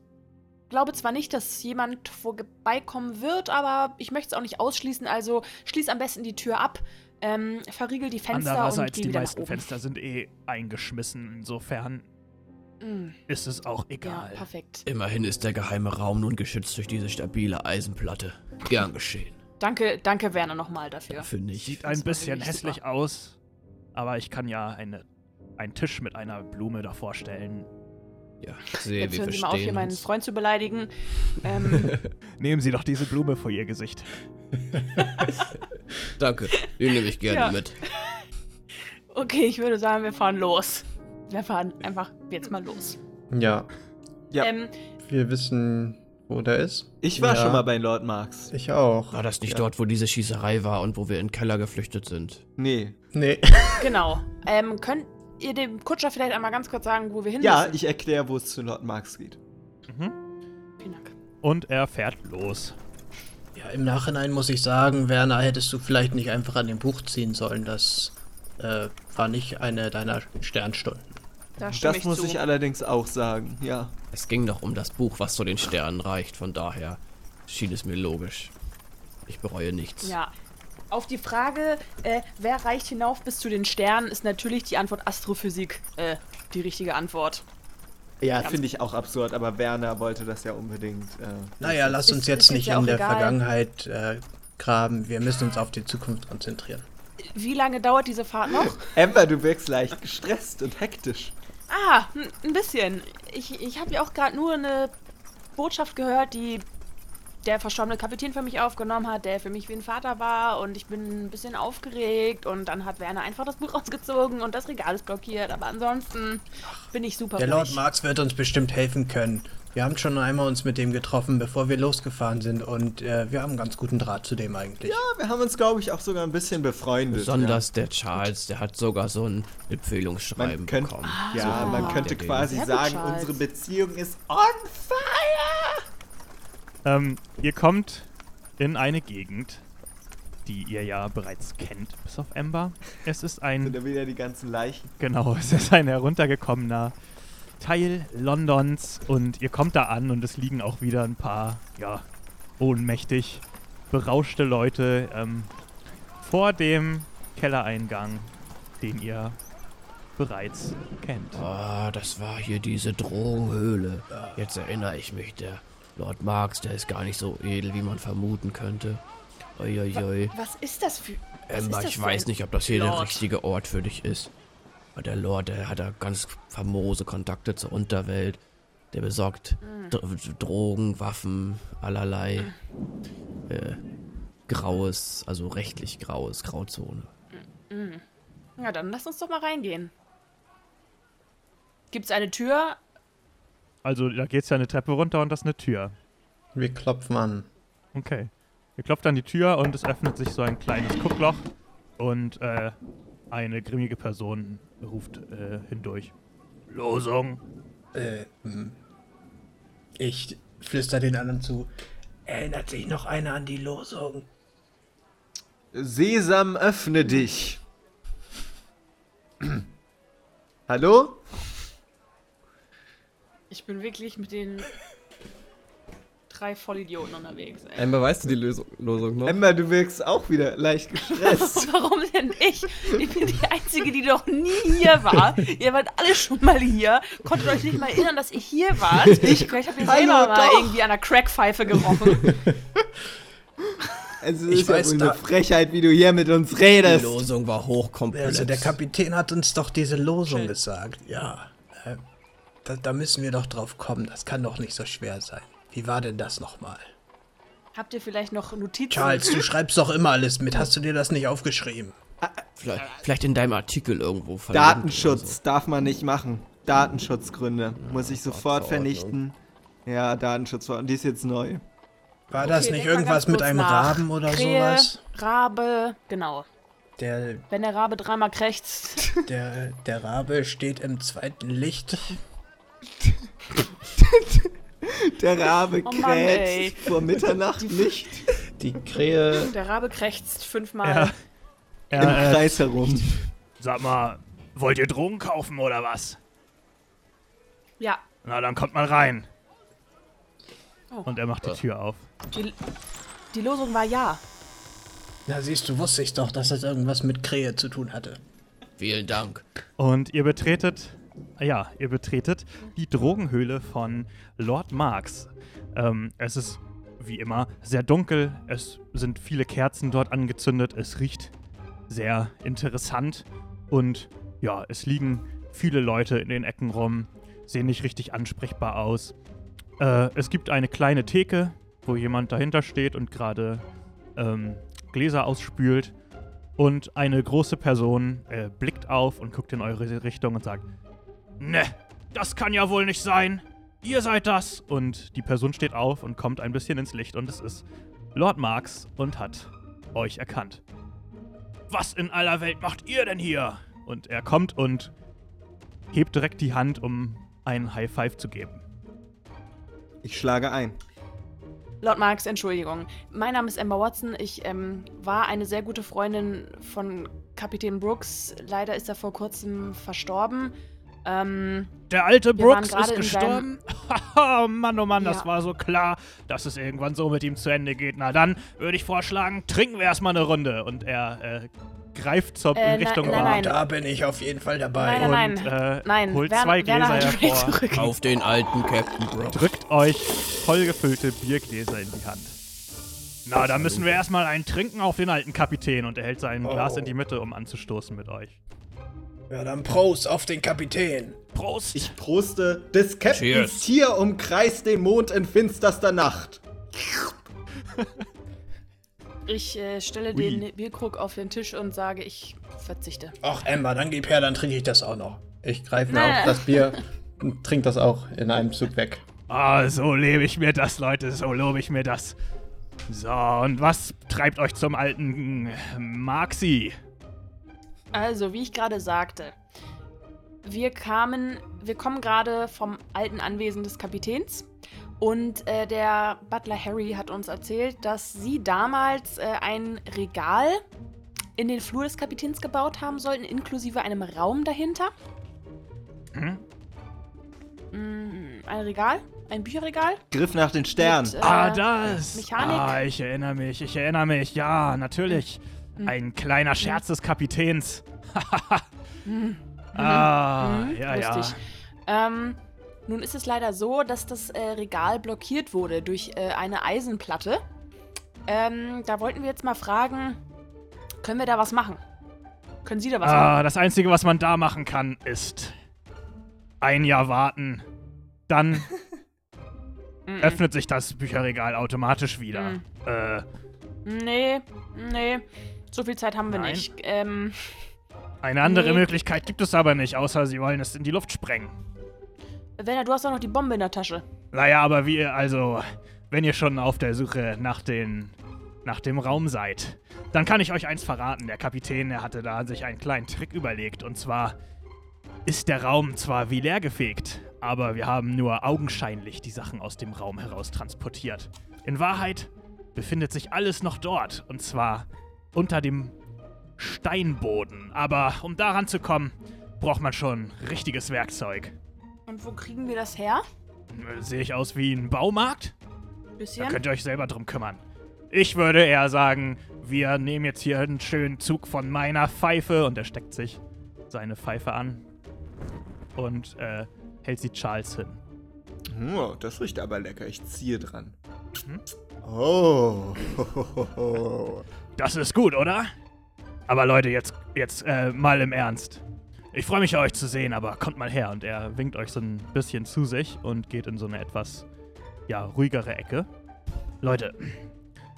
glaube zwar nicht, dass jemand vorbeikommen wird, aber ich möchte es auch nicht ausschließen. Also schließ am besten die Tür ab, ähm, verriegel die Fenster und Andererseits, geh die meisten oben. Fenster sind eh eingeschmissen. Insofern Mm, ist es auch ja, egal. perfekt. Immerhin ist der geheime Raum nun geschützt durch diese stabile Eisenplatte. Gern geschehen. Danke, danke Werner nochmal dafür. Dafür nicht. Sieht ein bisschen hässlich super. aus. Aber ich kann ja eine, einen Tisch mit einer Blume davor stellen. Ja, sehe, Jetzt wir hören Sie mal auf, hier meinen. Freund zu beleidigen. Ähm, Nehmen Sie doch diese Blume vor Ihr Gesicht. Danke, den nehme ich gerne Ja. mit. okay, ich würde sagen, wir fahren los. Wir fahren einfach jetzt mal los. Ja, Ja. Ähm, wir wissen, wo der ist. Ich war Ja. schon mal bei Lord Marx. Ich auch. War das nicht Ja. dort, wo diese Schießerei war und wo wir in den Keller geflüchtet sind? Nee. Nee. genau. Ähm, könnt ihr dem Kutscher vielleicht einmal ganz kurz sagen, wo wir hin Ja, müssen? ich erkläre, wo es zu Lord Marx geht. Mhm. Vielen Dank. und er fährt los. Ja, im Nachhinein muss ich sagen, Werner, hättest du vielleicht nicht einfach an dem Buch ziehen sollen. Das äh, war nicht eine deiner Sternstunden. Da Das ich muss zu. ich allerdings auch sagen, ja. Es ging doch um das Buch, was zu den Sternen reicht. Von daher schien es mir logisch. Ich bereue nichts. Ja. Auf die Frage, äh, wer reicht hinauf bis zu den Sternen, ist natürlich die Antwort Astrophysik äh, die richtige Antwort. Ja, finde ich auch absurd, aber Werner wollte das ja unbedingt. Äh, Naja, lass Ist- uns ist jetzt jetzt nicht in der egal. Vergangenheit äh, graben. Wir müssen uns auf die Zukunft konzentrieren. Wie lange dauert diese Fahrt noch? Amber, du wirkst leicht gestresst und hektisch. Ah, n- ein bisschen. Ich, ich habe ja auch gerade nur eine Botschaft gehört, die der verstorbene Kapitän für mich aufgenommen hat, der für mich wie ein Vater war und ich bin ein bisschen aufgeregt und dann hat Werner einfach das Buch rausgezogen und das Regal ist blockiert, aber ansonsten bin ich super Der Lord ruhig. Marx wird uns bestimmt helfen können. Wir haben schon einmal uns mit dem getroffen, bevor wir losgefahren sind und äh, wir haben einen ganz guten Draht zu dem eigentlich. Ja, wir haben uns, glaube ich, auch sogar ein bisschen befreundet. Besonders der Charles, der hat sogar so ein ja. Empfehlungsschreiben Man könnte, bekommen. ja, so. man könnte quasi Sehr sagen, Charles. unsere Beziehung ist on fire. Ähm, ihr kommt in eine Gegend, die ihr ja bereits kennt, bis auf Ember. Es ist Sind ein, da wieder die ganzen Leichen. genau, es ist ein heruntergekommener Teil Londons und ihr kommt da an und es liegen auch wieder ein paar, ja, ohnmächtig berauschte Leute ähm, vor dem Kellereingang, den ihr bereits kennt. Ah, das war hier diese Drogenhöhle. Jetzt erinnere ich mich, der Lord Marx, der ist gar nicht so edel, wie man vermuten könnte. Uiuiui. Was ist das für. Was Emma, ich weiß nicht, ob das hier der Lord? richtige Ort für dich ist. Aber der Lord, der hat da ganz famose Kontakte zur Unterwelt. Der besorgt Hm. Dr Drogen, Waffen, allerlei äh, graues, also rechtlich graues, Grauzone. Ja, dann lass uns doch mal reingehen. Gibt's eine Tür? Also da geht's ja eine Treppe runter und das ist eine Tür. Wir klopfen an. Okay. Ihr klopft an die Tür und es öffnet sich so ein kleines Guckloch und äh, eine grimmige Person ruft äh, hindurch. Losung. Äh, hm. ich flüster den anderen zu. Erinnert sich noch einer an die Losung? Sesam, öffne dich. Hallo? Ich bin wirklich mit den drei Vollidioten unterwegs, ey. Amber, weißt du die Lösung, Losung noch? Amber, du wirkst auch wieder leicht gestresst. Warum denn ich? Ich bin die Einzige, die noch nie hier war. ihr wart alle schon mal hier. Konntet euch nicht mal erinnern, dass ihr hier wart. Ich, vielleicht habt ihr Hallo, selber mal doch. irgendwie an einer Crackpfeife gerochen. Also, Ich es ist ja weiß wohl da- eine Frechheit, wie du hier mit uns Die redest. Losung war hochkomplex. Also der Kapitän hat uns doch diese Losung Schön. gesagt. Ja. Äh, da, da müssen wir doch drauf kommen. Das kann doch nicht so schwer sein. Wie war denn das nochmal? habt ihr vielleicht noch Notizen? Charles, du schreibst doch immer alles mit. Hast du dir das nicht aufgeschrieben? vielleicht, vielleicht in deinem Artikel irgendwo Datenschutz darf man nicht machen. Datenschutzgründe. Muss ich sofort vernichten. Ja, Datenschutzverordnung. Die ist jetzt neu. War das Okay, nicht denk mal irgendwas mit einem nach. Raben oder Krähe, sowas? Rabe, genau. Der, Wenn der Rabe dreimal krächzt. der, der Rabe steht im zweiten Licht. Der Rabe Oh kräht vor Mitternacht nicht Die Krähe. Der Rabe krächzt fünfmal. Ja. im Er, äh, Kreis herum. sag mal, wollt ihr Drogen kaufen oder was? Ja. Na, dann kommt mal rein. Oh. Und er macht die Tür auf. Die, die Losung war ja. Na siehst du, wusste ich doch, dass das irgendwas mit Krähe zu tun hatte. Vielen Dank. Und ihr betretet, ja, ihr betretet die Drogenhöhle von Lord Marx. Ähm, es ist wie immer sehr dunkel. Es sind viele Kerzen dort angezündet. Es riecht sehr interessant. Und ja, es liegen viele Leute in den Ecken rum, sehen nicht richtig ansprechbar aus. Äh, es gibt eine kleine Theke, wo jemand dahinter steht und gerade ähm, Gläser ausspült. Und eine große Person äh, blickt auf und guckt in eure Richtung und sagt: Ne, das kann ja wohl nicht sein. Ihr seid das. Und die Person steht auf und kommt ein bisschen ins Licht und es ist Lord Marx und hat euch erkannt. Was in aller Welt macht ihr denn hier? Und er kommt und hebt direkt die Hand, um einen High Five zu geben. Ich schlage ein. Lord Marx, Entschuldigung. Mein Name ist Emma Watson. Ich ähm, war eine sehr gute Freundin von Kapitän Brooks. Leider ist er vor kurzem verstorben. Ähm, Der alte Brooks ist gestorben? Haha, Mann, oh Mann, das Ja. war so klar, dass es irgendwann so mit ihm zu Ende geht. Na dann würde ich vorschlagen, trinken wir erstmal eine Runde. Und er äh, greift zur Äh, in Richtung nein, Bar nein, Da bin ich auf jeden Fall dabei. Nein, nein, und nein. äh, Nein, holt Werner- zwei Gläser hervor. zurück. Auf den alten Captain Brooks. Drückt euch vollgefüllte Biergläser in die Hand. Na, da müssen wir erstmal einen trinken auf den alten Kapitän und er hält sein Glas Oh. in die Mitte, um anzustoßen mit euch. Ja, dann Prost auf den Kapitän. Prost! Ich proste, des Captains. Tier umkreist den Mond in finsterster Nacht. Ich äh, stelle Ui. den Bierkrug auf den Tisch und sage, ich verzichte. Ach, Emma, dann gib her, dann trinke ich das auch noch. Ich greife mir Nee. auch das Bier und trinke das auch in einem Zug weg. Ah, so lebe ich mir das, Leute, so lobe ich mir das. So, und was treibt euch zum alten Maxi? Also, wie ich gerade sagte, wir kamen, wir kommen gerade vom alten Anwesen des Kapitäns und äh, der Butler Harry hat uns erzählt, dass sie damals äh, ein Regal in den Flur des Kapitäns gebaut haben sollten, inklusive einem Raum dahinter. Hm? Mm, ein Regal, ein Bücherregal. Griff nach den Sternen. Äh, Ah, das! Mechanik. Ah, ich erinnere mich, ich erinnere mich, ja, natürlich. Hm. Ein kleiner Scherz des Kapitäns. Hm. ah, Mhm, ja, ja. lustig. Ähm, nun ist es leider so, dass das äh, Regal blockiert wurde durch äh, eine Eisenplatte. Ähm, da wollten wir jetzt mal fragen, können wir da was machen? Können Sie da was machen? Ah, das Einzige, was man da machen kann, ist ein Jahr warten. Dann mm. öffnet sich das Bücherregal automatisch wieder. Mhm. Äh, Nee, nee. So viel Zeit haben wir Nein? nicht. Ähm, eine andere Nee. Möglichkeit gibt es aber nicht, außer sie wollen es in die Luft sprengen. Werner, du hast doch noch die Bombe in der Tasche. Naja, aber wie, also, wenn ihr schon auf der Suche nach den, nach dem Raum seid, dann kann ich euch eins verraten. Der Kapitän, der hatte da sich einen kleinen Trick überlegt. Und zwar ist der Raum zwar wie leergefegt, aber wir haben nur augenscheinlich die Sachen aus dem Raum heraus transportiert. In Wahrheit befindet sich alles noch dort. Und zwar unter dem Steinboden. Aber um daran zu kommen, braucht man schon richtiges Werkzeug. Und wo kriegen wir das her? Sehe ich aus wie ein Baumarkt? Da Bisschen? könnt ihr euch selber drum kümmern. Ich würde eher sagen, wir nehmen jetzt hier einen schönen Zug von meiner Pfeife und er steckt sich seine Pfeife an und äh, hält sie Charles hin. Oh, das riecht aber lecker. Ich ziehe dran. Mhm. Oh. Das ist gut, oder? Aber Leute, jetzt, jetzt äh, mal im Ernst. Ich freue mich, euch zu sehen, aber kommt mal her. Und er winkt euch so ein bisschen zu sich und geht in so eine etwas, ja, ruhigere Ecke. Leute,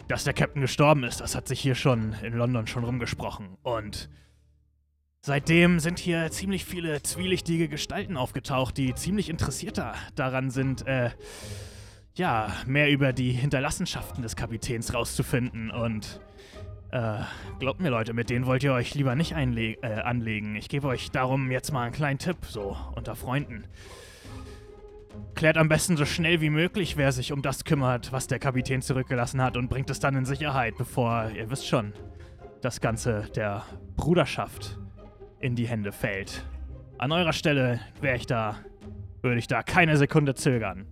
dass der Captain gestorben ist, das hat sich hier schon in London schon rumgesprochen. Und seitdem sind hier ziemlich viele zwielichtige Gestalten aufgetaucht, die ziemlich interessiert da- daran sind, äh, ja, mehr über die Hinterlassenschaften des Kapitäns rauszufinden. Und äh, glaubt mir, Leute, mit denen wollt ihr euch lieber nicht äh, anlegen. Ich gebe euch darum jetzt mal einen kleinen Tipp, so unter Freunden. Klärt am besten so schnell wie möglich, wer sich um das kümmert, was der Kapitän zurückgelassen hat und bringt es dann in Sicherheit, bevor, ihr wisst schon, das Ganze der Bruderschaft in die Hände fällt. An eurer Stelle wäre ich da, würde ich da keine Sekunde zögern.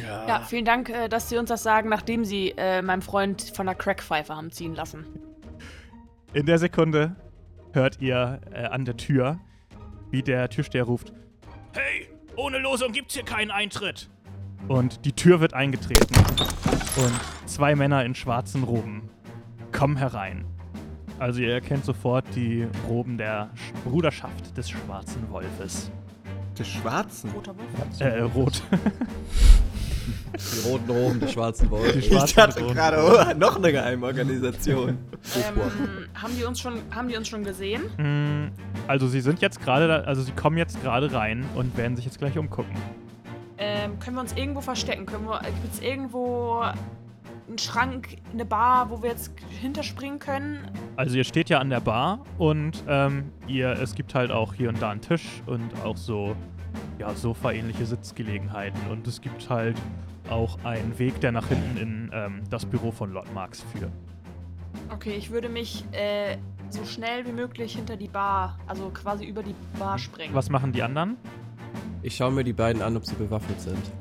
Ja, vielen Dank, äh, dass Sie uns das sagen, nachdem Sie äh, meinem Freund von der Crackpfeife haben ziehen lassen. In der Sekunde hört ihr äh, an der Tür, wie der Türsteher ruft: Hey, ohne Losung gibt's hier keinen Eintritt. Und die Tür wird eingetreten. Und zwei Männer in schwarzen Roben kommen herein. Also ihr erkennt sofort die Roben der Sch Bruderschaft des Schwarzen Wolfes. Des Schwarzen. Roter Wolf. Äh, rot. Die roten Roben, die schwarzen Wolken. Die Ich Roben. gerade, oh, noch eine Geheimorganisation. Ähm, haben die uns schon, haben die uns schon gesehen? Mm, Also sie sind jetzt gerade, da- also sie kommen jetzt gerade rein und werden sich jetzt gleich umgucken. Ähm, können wir uns irgendwo verstecken? Können wir, gibt es irgendwo einen Schrank, eine Bar, wo wir jetzt hinterspringen können? Also ihr steht ja an der Bar und ähm, ihr, es gibt halt auch hier und da einen Tisch und auch so, ja, Sofa-ähnliche Sitzgelegenheiten. Und es gibt halt auch ein Weg, der nach hinten in ähm, das Büro von Lord Marx führt. Okay, ich würde mich äh, so schnell wie möglich hinter die Bar, also quasi über die Bar springen. Was machen die anderen? Ich schaue mir die beiden an, ob sie bewaffnet sind.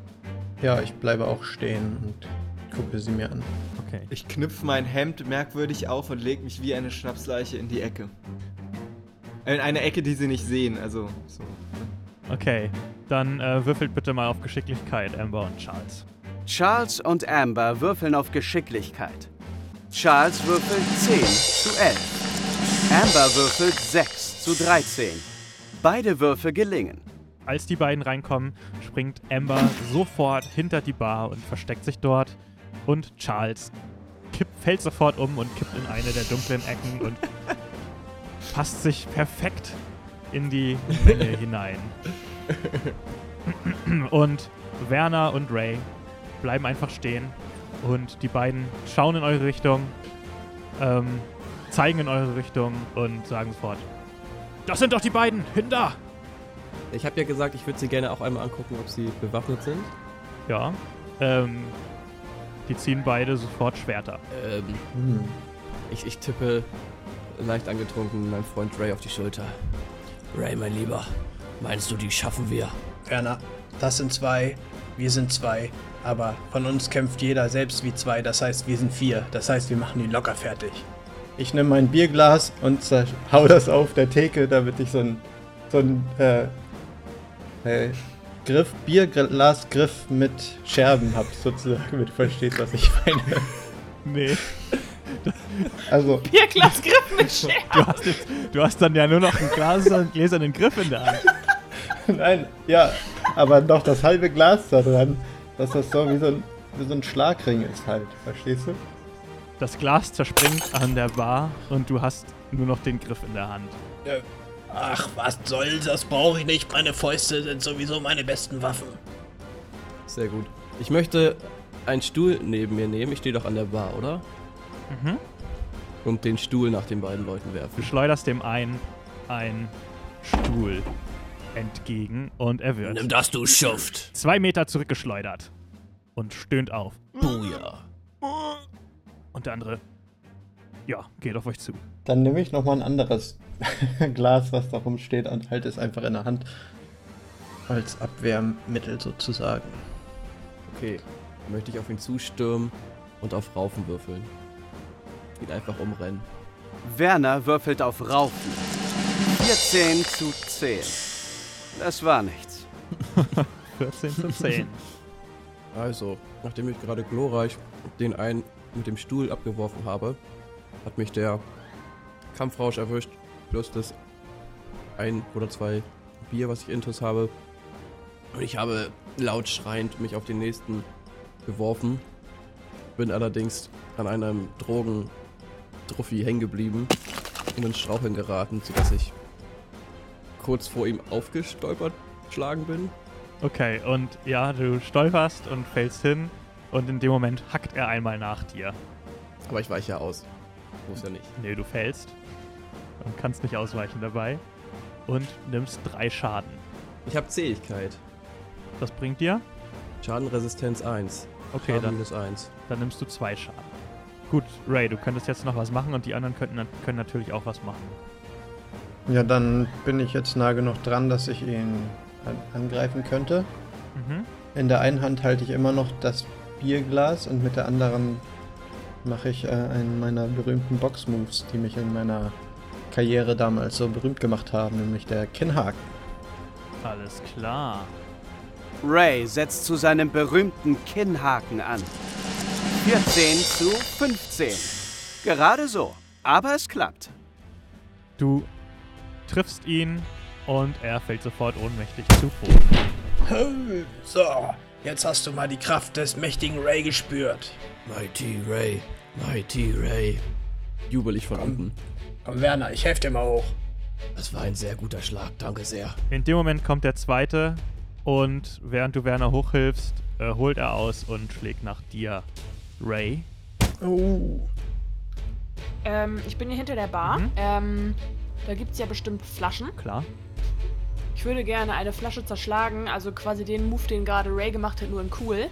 Ja, ich bleibe auch stehen und gucke sie mir an. Okay. Ich knüpfe mein Hemd merkwürdig auf und lege mich wie eine Schnapsleiche in die Ecke. In eine Ecke, die sie nicht sehen, also so. Okay, dann äh, würfelt bitte mal auf Geschicklichkeit, Amber und Charles. Charles und Amber würfeln auf Geschicklichkeit. Charles würfelt 10 zu 11. Amber würfelt 6 zu 13. Beide Würfe gelingen. Als die beiden reinkommen, springt Amber sofort hinter die Bar und versteckt sich dort. Und Charles kippt, fällt sofort um und kippt in eine der dunklen Ecken und passt sich perfekt in die Menge hinein. Und Werner und Ray bleiben einfach stehen und die beiden schauen in eure Richtung, ähm, zeigen in eure Richtung und sagen sofort: Das sind doch die beiden, hinter! Ich habe ja gesagt, ich würde sie gerne auch einmal angucken, ob sie bewaffnet sind. Ja. Ähm, die ziehen beide sofort Schwerter. Ähm, Hm. ich, ich tippe leicht angetrunken meinem Freund Ray auf die Schulter. Ray, mein Lieber, meinst du, die schaffen wir? Werner, das sind zwei, wir sind zwei, aber von uns kämpft jeder selbst wie zwei, das heißt, wir sind vier. Das heißt, wir machen die locker fertig. Ich nehme mein Bierglas und hau das auf der Theke, damit ich so ein, so ein äh, äh, Griff, Bierglasgriff mit Scherben hab, sozusagen, damit du verstehst, was ich meine. Nee, Also, Bierglasgriff mit Scherben. du hast, jetzt, du hast dann ja nur noch einen Glas und gläsernen Griff in der Hand. nein, ja, aber noch das halbe Glas da dran, dass das so wie so ein, wie so ein Schlagring ist halt, verstehst du? Das Glas zerspringt an der Bar und du hast nur noch den Griff in der Hand. Ach, was soll's, das brauche ich nicht. Meine Fäuste sind sowieso meine besten Waffen. Sehr gut. Ich möchte einen Stuhl neben mir nehmen. Ich stehe doch an der Bar, oder? Mhm. Und den Stuhl nach den beiden Leuten Du werfen. schleuderst dem einen einen Stuhl entgegen und er wird das, du Schuft! zwei Meter zurückgeschleudert und stöhnt auf. Buja. Und der andere, ja, geht auf euch zu. Dann nehme ich nochmal ein anderes Glas, was da rumsteht, und halte es einfach in der Hand. Als Abwehrmittel sozusagen. Okay, dann möchte ich auf ihn zustürmen und auf Raufen würfeln. Ihn einfach umrennen. Werner würfelt auf Raufen. 14 zu 10. Das war nichts. 14 zu 10. Also, nachdem ich gerade glorreich den einen mit dem Stuhl abgeworfen habe, hat mich der Kampfrausch erwischt, plus das ein oder zwei Bier, was ich intus habe. Und ich habe laut schreiend mich auf den nächsten geworfen, bin allerdings an einem Drogen-Trophy hängen geblieben und ins Straucheln geraten, sodass ich kurz vor ihm aufgestolpert schlagen bin. Okay, und ja, du stolperst und fällst hin und in dem Moment hackt er einmal nach dir. Aber ich weiche ja aus. Muss ja nicht. Nee, du fällst und kannst nicht ausweichen dabei und nimmst drei Schaden. Ich habe Zähigkeit. Das bringt dir? Schadenresistenz 1. Okay, Schaden dann, minus 1. dann nimmst du zwei Schaden. Gut, Ray, du könntest jetzt noch was machen und die anderen könnten, können natürlich auch was machen. Ja, dann bin ich jetzt nah genug dran, dass ich ihn an angreifen könnte. Mhm. In der einen Hand halte ich immer noch das Bierglas und mit der anderen mache ich äh, einen meiner berühmten Box-Moves, die mich in meiner Karriere damals so berühmt gemacht haben, nämlich der Kinnhaken. Alles klar. Ray setzt zu seinem berühmten Kinnhaken an. 14 zu 15. Gerade so. Aber es klappt. Du triffst ihn und er fällt sofort ohnmächtig zu Boden. So, jetzt hast du mal die Kraft des mächtigen Ray gespürt. Mighty Ray, Mighty Ray. Jubel ich von unten. Komm, Werner, ich helfe dir mal hoch. Das war ein sehr guter Schlag, danke sehr. In dem Moment kommt der zweite und während du Werner hochhilfst, äh, holt er aus und schlägt nach dir. Ray. Oh. Ähm, ich bin hier hinter der Bar. Mhm. Ähm, da gibt es ja bestimmt Flaschen. Klar. Ich würde gerne eine Flasche zerschlagen, also quasi den Move, den gerade Ray gemacht hat, nur in cool.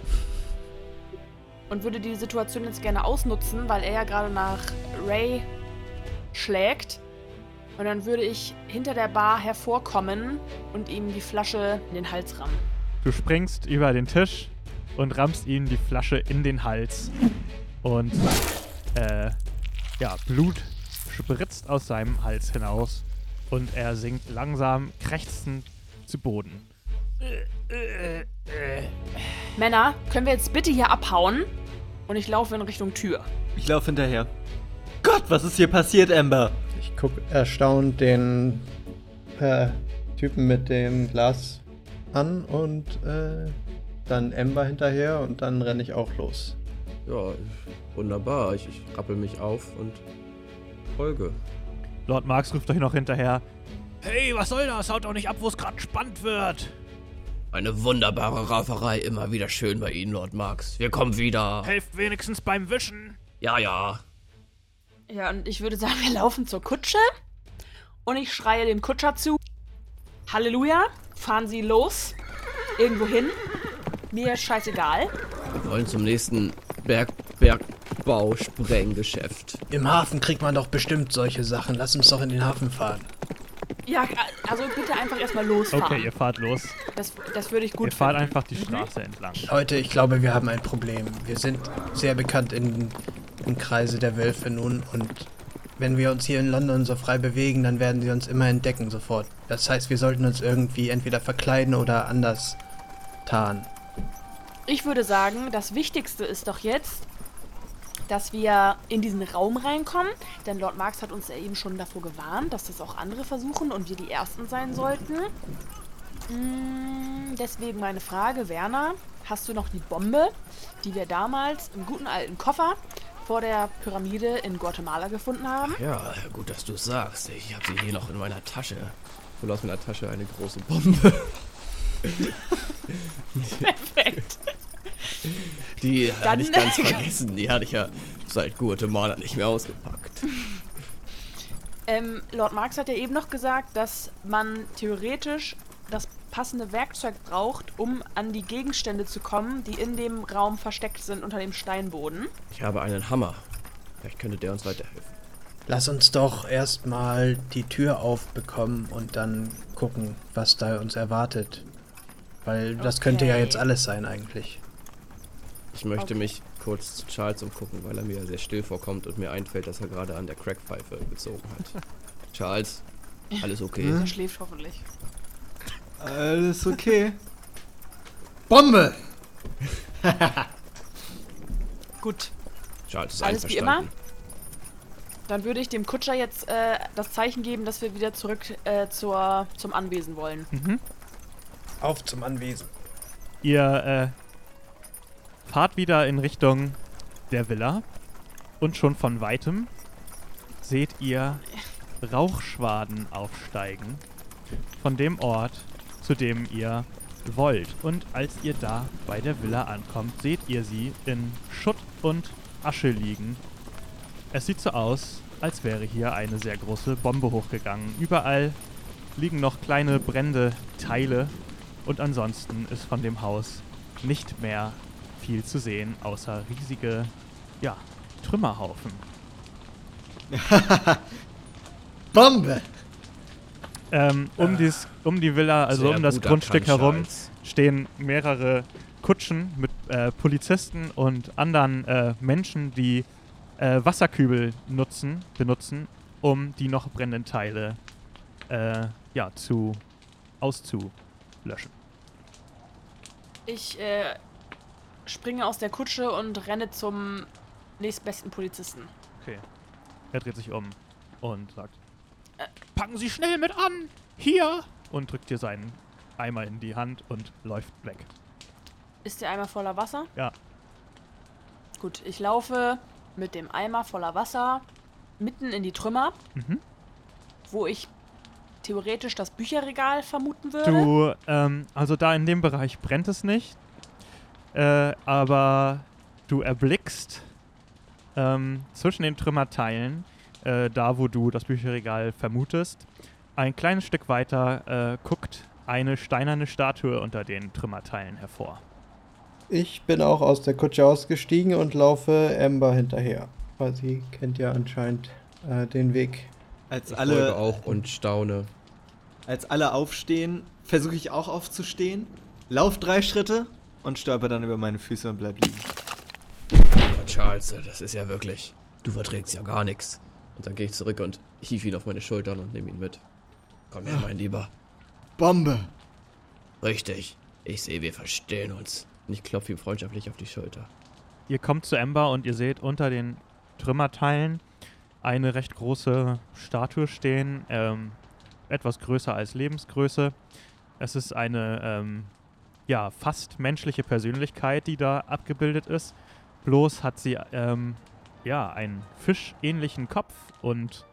Und würde die Situation jetzt gerne ausnutzen, weil er ja gerade nach Ray schlägt. Und dann würde ich hinter der Bar hervorkommen und ihm die Flasche in den Hals rammen. Du springst über den Tisch und rammst ihm die Flasche in den Hals. Und äh, ja, Blut spritzt aus seinem Hals hinaus. Und er sinkt langsam krächzend zu Boden. Männer, können wir jetzt bitte hier abhauen? Und ich laufe in Richtung Tür. Ich laufe hinterher. Gott, was ist hier passiert, Amber? Ich gucke erstaunt den äh, Typen mit dem Glas an und äh, dann Ember hinterher und dann renne ich auch los. Ja, wunderbar. Ich, ich rappel mich auf und folge. Lord Marx ruft euch noch hinterher. Hey, was soll das? Haut doch nicht ab, wo es gerade spannend wird. Eine wunderbare Rauferei, immer wieder schön bei Ihnen, Lord Marx. Wir kommen wieder. Helft wenigstens beim Wischen. Ja, ja. Ja, und ich würde sagen, wir laufen zur Kutsche. Und ich schreie dem Kutscher zu. Halleluja, fahren Sie los. Irgendwo hin. Mir ist scheißegal. Wir wollen zum nächsten Berg Bergbau-Sprenggeschäft. Im Hafen kriegt man doch bestimmt solche Sachen. Lass uns doch in den Hafen fahren. Ja, also bitte einfach erstmal losfahren. Okay, ihr fahrt los. Das, das würde ich gut ihr fahrt finden. einfach die Straße entlang. Leute, ich glaube, wir haben ein Problem. Wir sind sehr bekannt in, im Kreise der Wölfe nun und wenn wir uns hier in London so frei bewegen, dann werden sie uns immer entdecken sofort. Das heißt, wir sollten uns irgendwie entweder verkleiden oder anders tarnen. Ich würde sagen, das Wichtigste ist doch jetzt, dass wir in diesen Raum reinkommen. Denn Lord Marx hat uns ja eben schon davor gewarnt, dass das auch andere versuchen und wir die Ersten sein sollten. Mm, deswegen meine Frage, Werner, hast du noch die Bombe, die wir damals im guten alten Koffer vor der Pyramide in Guatemala gefunden haben? Ja, gut, dass du es sagst. Ich habe sie hier noch in meiner Tasche. Hole aus meiner Tasche eine große Bombe. Perfekt. Die Dann- hatte ich ganz vergessen. Die hatte ich ja seit Guatemala nicht mehr ausgepackt. Ähm, Lord Marx hat ja eben noch gesagt, dass man theoretisch das passende Werkzeug braucht, um an die Gegenstände zu kommen, die in dem Raum versteckt sind unter dem Steinboden. Ich habe einen Hammer. Vielleicht könnte der uns weiterhelfen. Lass uns doch erstmal die Tür aufbekommen und dann gucken, was da uns erwartet. Weil das könnte ja Okay. jetzt alles sein eigentlich. Ich möchte Okay. mich kurz zu Charles umgucken, weil er mir sehr still vorkommt und mir einfällt, dass er gerade an der Crackpfeife gezogen hat. Charles, alles okay? Er schläft hoffentlich. Alles okay. Bombe! Gut, Charles ist Alles wie einverstanden. dann würde ich dem Kutscher jetzt äh, das Zeichen geben, dass wir wieder zurück äh, zur, zum Anwesen wollen. Auf zum Anwesen. Ihr äh, fahrt wieder in Richtung der Villa und schon von weitem seht ihr Rauchschwaden aufsteigen von dem Ort, zu dem ihr wollt. Und als ihr da bei der Villa ankommt, seht ihr sie in Schutt und Asche liegen. Es sieht so aus, als wäre hier eine sehr große Bombe hochgegangen. Überall liegen noch kleine brennende Teile und ansonsten ist von dem Haus nicht mehr viel zu sehen, außer riesige, ja, Trümmerhaufen. Bombe! Ähm, um, dies, um die Villa, also um das Grundstück herum, stehen mehrere Kutschen mit äh, Polizisten und anderen äh, Menschen, die äh, Wasserkübel nutzen, benutzen, um die noch brennenden Teile äh, ja, zu auszulöschen. Ich äh, springe aus der Kutsche und renne zum nächstbesten Polizisten. Okay. Er dreht sich um und sagt: Packen Sie schnell mit an! Hier! Und drückt dir seinen Eimer in die Hand und läuft weg. Ist der Eimer voller Wasser? Ja. Gut, ich laufe mit dem Eimer voller Wasser mitten in die Trümmer, Mhm. wo ich theoretisch das Bücherregal vermuten würde. Du, ähm, also da in dem Bereich brennt es nicht, äh, aber du erblickst ähm, zwischen den Trümmerteilen, äh, da wo du das Bücherregal vermutest, ein kleines Stück weiter äh, guckt eine steinerne Statue unter den Trümmerteilen hervor. Ich bin auch aus der Kutsche ausgestiegen und laufe Amber hinterher. Weil sie kennt ja anscheinend äh, den Weg. Als Ich alle, folge auch und staune. als alle aufstehen, versuche ich auch aufzustehen, lauf drei Schritte und stolper dann über meine Füße und bleib liegen. Aber Charles, das ist ja wirklich. Du verträgst ja gar nichts. Und dann gehe ich zurück und hief ihn auf meine Schultern und nehme ihn mit. Komm her, mein Lieber. Bombe! Richtig. Ich sehe, wir verstehen uns. Und ich klopfe ihm freundschaftlich auf die Schulter. Ihr kommt zu Ember und ihr seht unter den Trümmerteilen eine recht große Statue stehen, ähm, etwas größer als Lebensgröße. Es ist eine ähm, ja, fast menschliche Persönlichkeit, die da abgebildet ist. Bloß hat sie ähm, ja einen fischähnlichen Kopf und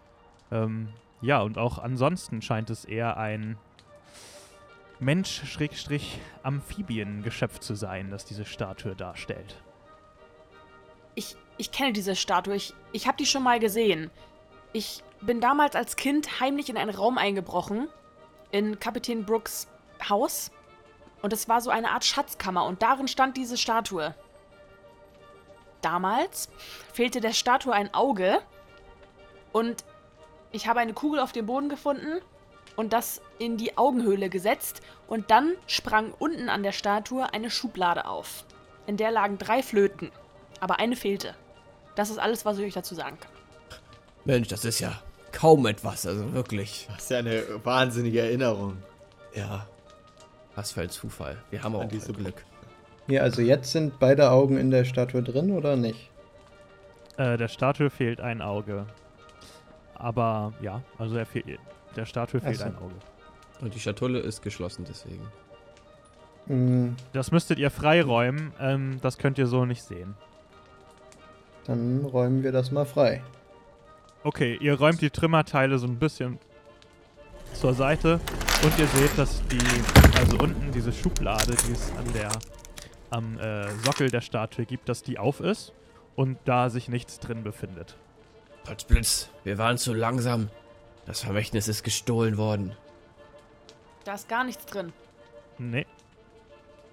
ähm, ja, und auch ansonsten scheint es eher ein Mensch-Amphibiengeschöpf zu sein, das diese Statue darstellt. Ich, ich kenne diese Statue. Ich, ich habe die schon mal gesehen. Ich bin damals als Kind heimlich in einen Raum eingebrochen. In Kapitän Brooks Haus. Und es war so eine Art Schatzkammer. Und darin stand diese Statue. Damals fehlte der Statue ein Auge. Und ich habe eine Kugel auf dem Boden gefunden und das in die Augenhöhle gesetzt. Und dann sprang unten an der Statue eine Schublade auf. In der lagen drei Flöten. Aber eine fehlte. Das ist alles, was ich euch dazu sagen kann. Mensch, das ist ja kaum etwas, also wirklich. Das ist ja eine wahnsinnige Erinnerung. Ja. Was für ein Zufall. Wir haben auch diese Glück. Ja, also jetzt sind beide Augen in der Statue drin oder nicht? Äh, der Statue fehlt ein Auge. Aber ja, also er fehlt, der Statue fehlt so. ein Auge. Und die Schatulle ist geschlossen deswegen. Hm, Das müsstet ihr freiräumen. Ähm, das könnt ihr so nicht sehen. dann räumen wir das mal frei. Okay, ihr räumt die Trümmerteile so ein bisschen zur Seite und ihr seht, dass die, also unten diese Schublade, die es an der, am äh, Sockel der Statue gibt, dass die auf ist und da sich nichts drin befindet. Potzblitz, wir waren zu langsam. Das Vermächtnis ist gestohlen worden. Da ist gar nichts drin. Nee,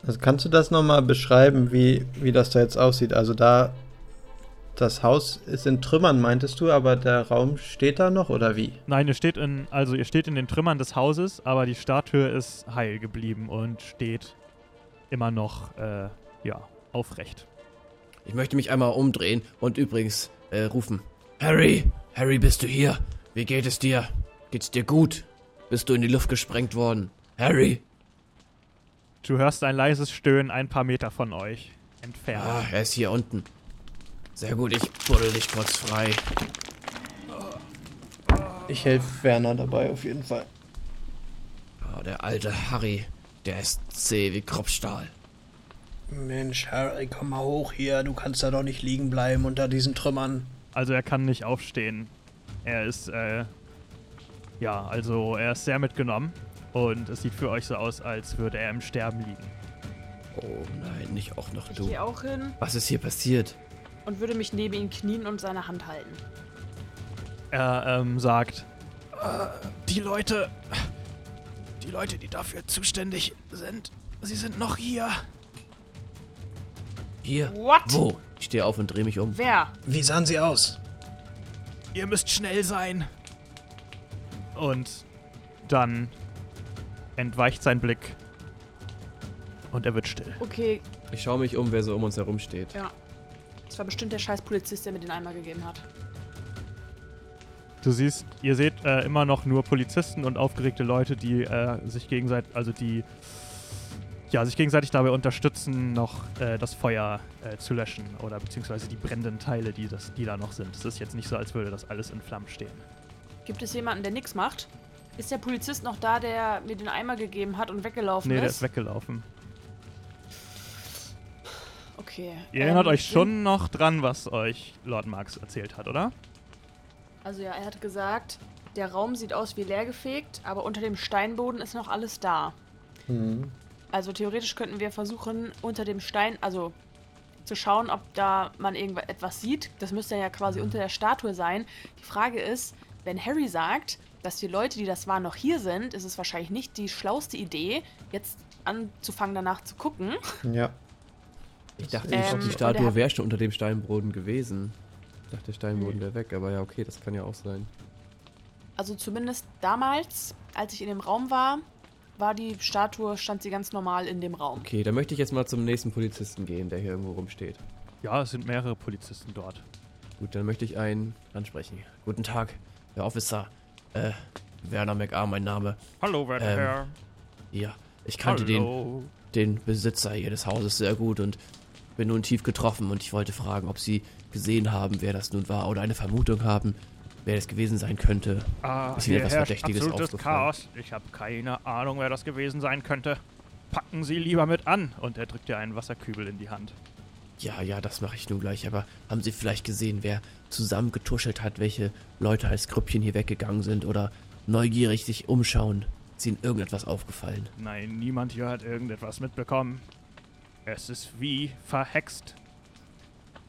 Also kannst du das nochmal beschreiben, wie, wie das da jetzt aussieht? Also da, das Haus ist in Trümmern, meintest du, aber der Raum steht da noch oder wie? nein, ihr steht in, also ihr steht in den Trümmern des Hauses, aber die Statue ist heil geblieben und steht immer noch, äh, ja, aufrecht. Ich möchte mich einmal umdrehen und übrigens äh, rufen. Harry, Harry, bist du hier? Wie geht es dir? Geht's dir gut? Bist du in die Luft gesprengt worden? Harry? Du hörst ein leises Stöhnen ein paar Meter von euch entfernt. Ah, er ist hier unten. Sehr gut, ich buddel dich kurz frei. Ich helfe Werner dabei auf jeden Fall. Ah, der alte Harry, der ist zäh wie Kropfstahl. Mensch, Harry, komm mal hoch hier. Du kannst da doch nicht liegen bleiben unter diesen Trümmern. Also er kann nicht aufstehen. Er ist, äh, ja, also er ist sehr mitgenommen und es sieht für euch so aus, als würde er im Sterben liegen. Oh nein, nicht auch noch Ich du. gehe auch hin Was ist hier passiert? Und würde mich neben ihn knien und seine Hand halten. Er ähm, sagt, äh, die Leute, die Leute, die dafür zuständig sind, sie sind noch hier. Hier? What? Wo? Ich stehe auf und drehe mich um. Wer? Wie sahen sie aus? Ihr müsst schnell sein. Und dann entweicht sein Blick und er wird still. Okay, Ich schaue mich um, wer so um uns herum steht. ja. Das war bestimmt der scheiß Polizist, der mir den Eimer gegeben hat. Du siehst, ihr seht äh, immer noch nur Polizisten und aufgeregte Leute, die äh, sich gegenseitig, also die ja, sich gegenseitig dabei unterstützen, noch äh, das Feuer äh, zu löschen oder beziehungsweise die brennenden Teile, die, das, die da noch sind. Es ist jetzt nicht so, als würde das alles in Flammen stehen. Gibt es jemanden, der nichts macht? Ist der Polizist noch da, der mir den Eimer gegeben hat und weggelaufen Nee, ist? der ist weggelaufen. Okay. Ihr erinnert ähm, euch schon noch dran, was euch Lord Marx erzählt hat, oder? Also ja, er hat gesagt, der Raum sieht aus wie leergefegt, aber unter dem Steinboden ist noch alles da. Hm. Also theoretisch könnten wir versuchen, unter dem Stein, also zu schauen, ob da man irgendetwas sieht. Das müsste ja quasi unter der Statue sein. Die Frage ist, wenn Harry sagt, dass die Leute, die das waren, noch hier sind, ist es wahrscheinlich nicht die schlauste Idee, jetzt anzufangen danach zu gucken. Ja. Ich dachte, Ähm, die Statue wäre schon unter dem Steinboden gewesen. Ich dachte, der Steinboden wäre weg, aber ja, okay, das kann ja auch sein. Also zumindest damals, als ich in dem Raum war, war die Statue, stand sie ganz normal in dem Raum. Okay, dann möchte ich jetzt mal zum nächsten Polizisten gehen, der hier irgendwo rumsteht. Ja, es sind mehrere Polizisten dort. Gut, dann möchte ich einen ansprechen. Guten Tag, Herr Officer. Äh, Werner McAr, mein Name. Hallo, werter Ähm, Herr. Ja, ich kannte den, Hallo. den Besitzer hier des Hauses sehr gut und bin nun tief getroffen und ich wollte fragen, ob Sie gesehen haben, wer das nun war oder eine Vermutung haben, wer das gewesen sein könnte. Ah, Ist Ihnen etwas Verdächtiges absolutes? Chaos. Ich habe keine Ahnung, wer das gewesen sein könnte. Packen Sie lieber mit an. Und er drückt dir einen Wasserkübel in die Hand. Ja, ja, das mache ich nun gleich, aber haben Sie vielleicht gesehen, wer zusammengetuschelt hat, welche Leute als Grüppchen hier weggegangen sind oder neugierig sich umschauen? Ist Ihnen irgendetwas aufgefallen? Nein, niemand hier hat irgendetwas mitbekommen. Es ist wie verhext.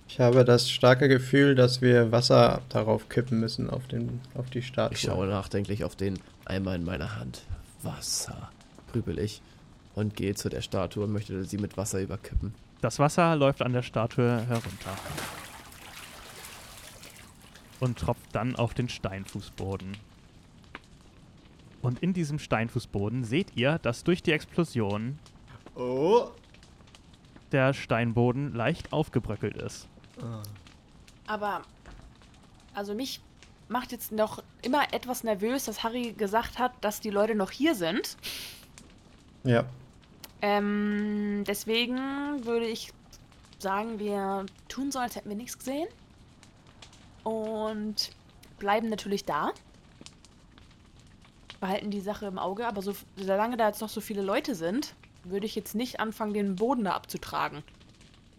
Ich habe das starke Gefühl, dass wir Wasser darauf kippen müssen, auf, den, auf die Statue. Ich schaue nachdenklich auf den Eimer in meiner Hand. Wasser, grübel ich und gehe zu der Statue und möchte sie mit Wasser überkippen. Das Wasser läuft an der Statue herunter. Und tropft dann auf den Steinfußboden. Und in diesem Steinfußboden seht ihr, dass durch die Explosion Oh. Der Steinboden leicht aufgebröckelt ist. Aber, also mich macht jetzt noch immer etwas nervös, dass Harry gesagt hat, dass die Leute noch hier sind. Ja. Ähm, deswegen würde ich sagen, wir tun so, als hätten wir nichts gesehen. Und bleiben natürlich da. Behalten die Sache im Auge, aber so, solange da jetzt noch so viele Leute sind, würde ich jetzt nicht anfangen, den Boden da abzutragen.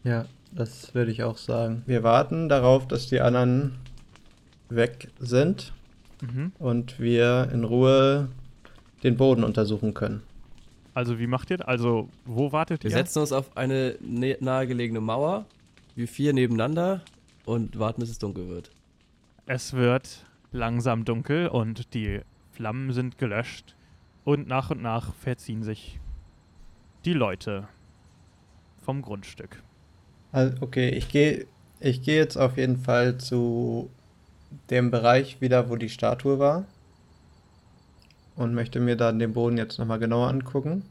Ja, das würde ich auch sagen. Wir warten darauf, dass die anderen weg sind Mhm. und wir in Ruhe den Boden untersuchen können. Also wie macht ihr? Also wo wartet Wir ihr? setzen uns auf eine nä- nahegelegene Mauer, wir vier nebeneinander und warten, bis es dunkel wird. Es wird langsam dunkel und die Flammen sind gelöscht und nach und nach verziehen sich die Leute vom Grundstück. Also, okay, ich gehe ich gehe jetzt auf jeden Fall zu dem Bereich wieder, wo die Statue war. Und möchte mir dann den Boden jetzt nochmal genauer angucken.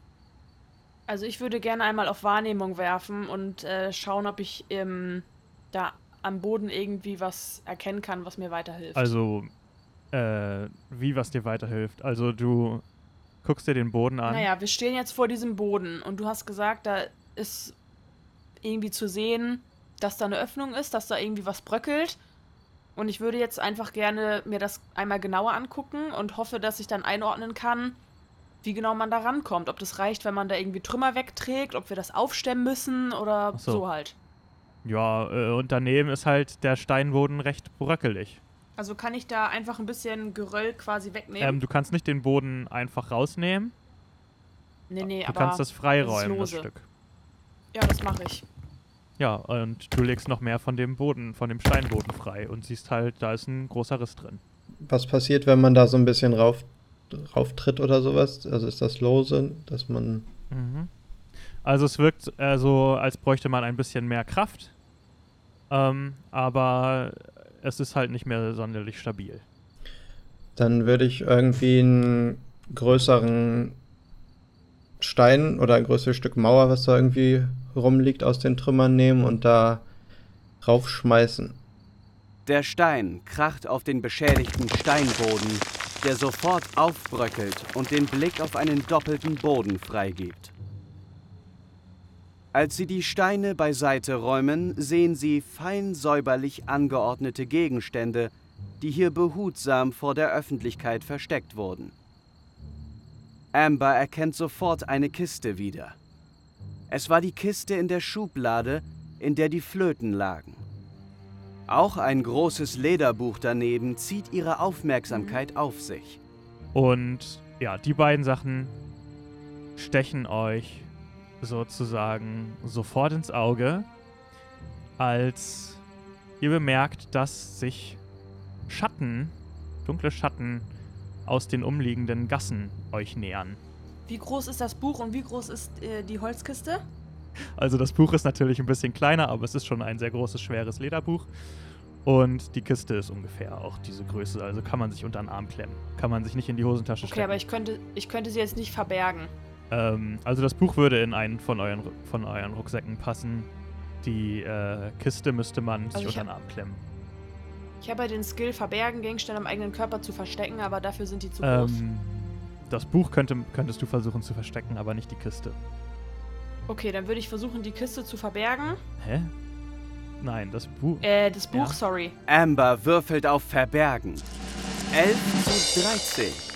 Also ich würde gerne einmal auf Wahrnehmung werfen und äh, schauen, ob ich ähm, da am Boden irgendwie was erkennen kann, was mir weiterhilft. Also, äh, wie was dir weiterhilft. Also du guckst dir den Boden an. Naja, wir stehen jetzt vor diesem Boden und du hast gesagt, da ist irgendwie zu sehen, dass da eine Öffnung ist, dass da irgendwie was bröckelt. Und ich würde jetzt einfach gerne mir das einmal genauer angucken und hoffe, dass ich dann einordnen kann, wie genau man da rankommt. Ob das reicht, wenn man da irgendwie Trümmer wegträgt, ob wir das aufstemmen müssen oder so. so halt. Ja, äh, und daneben ist halt der Steinboden recht bröckelig. Also kann ich da einfach ein bisschen Geröll quasi wegnehmen? Ähm, du kannst nicht den Boden einfach rausnehmen. nee, nee, Du aber kannst das das freiräumen, das lose. Stück. ja, das mache ich. Ja, und du legst noch mehr von dem Boden, von dem Steinboden frei und siehst halt, da ist ein großer Riss drin. Was passiert, wenn man da so ein bisschen rauf, rauf tritt oder sowas? Also ist das lose, dass man. Mhm. Also es wirkt äh, so, als bräuchte man ein bisschen mehr Kraft. Ähm, aber es ist halt nicht mehr sonderlich stabil. Dann würde ich irgendwie einen größeren Stein oder ein größeres Stück Mauer, was da irgendwie rumliegt, aus den Trümmern nehmen und da raufschmeißen. Der Stein kracht auf den beschädigten Steinboden, der sofort aufbröckelt und den Blick auf einen doppelten Boden freigibt. Als sie die Steine beiseite räumen, sehen sie fein säuberlich angeordnete Gegenstände, die hier behutsam vor der Öffentlichkeit versteckt wurden. Amber erkennt sofort eine Kiste wieder. Es war die Kiste in der Schublade, in der die Flöten lagen. Auch ein großes Lederbuch daneben zieht ihre Aufmerksamkeit auf sich. Und ja, die beiden Sachen stechen euch sozusagen sofort ins Auge, als ihr bemerkt, dass sich Schatten, dunkle Schatten aus den umliegenden Gassen euch nähern. Wie groß ist das Buch und wie groß ist äh, die Holzkiste? Also das Buch ist natürlich ein bisschen kleiner, aber es ist schon ein sehr großes, schweres Lederbuch. Und die Kiste ist ungefähr auch diese Größe. Also kann man sich unter den Arm klemmen. Kann man sich nicht in die Hosentasche Okay, stecken. aber ich könnte, ich könnte sie jetzt nicht verbergen. Ähm, also das Buch würde in einen von euren, von euren Rucksäcken passen. Die äh, Kiste müsste man sich Also ich unter den Arm klemmen. Ich habe ja den Skill, verbergen, Gegenstände am eigenen Körper zu verstecken, aber dafür sind die zu groß. Ähm, das Buch könnte, könntest du versuchen zu verstecken, aber nicht die Kiste. Okay, dann würde ich versuchen, die Kiste zu verbergen. Hä? Nein, das Buch. Äh, das Buch, Ja. sorry. Amber würfelt auf Verbergen. 11 zu 13.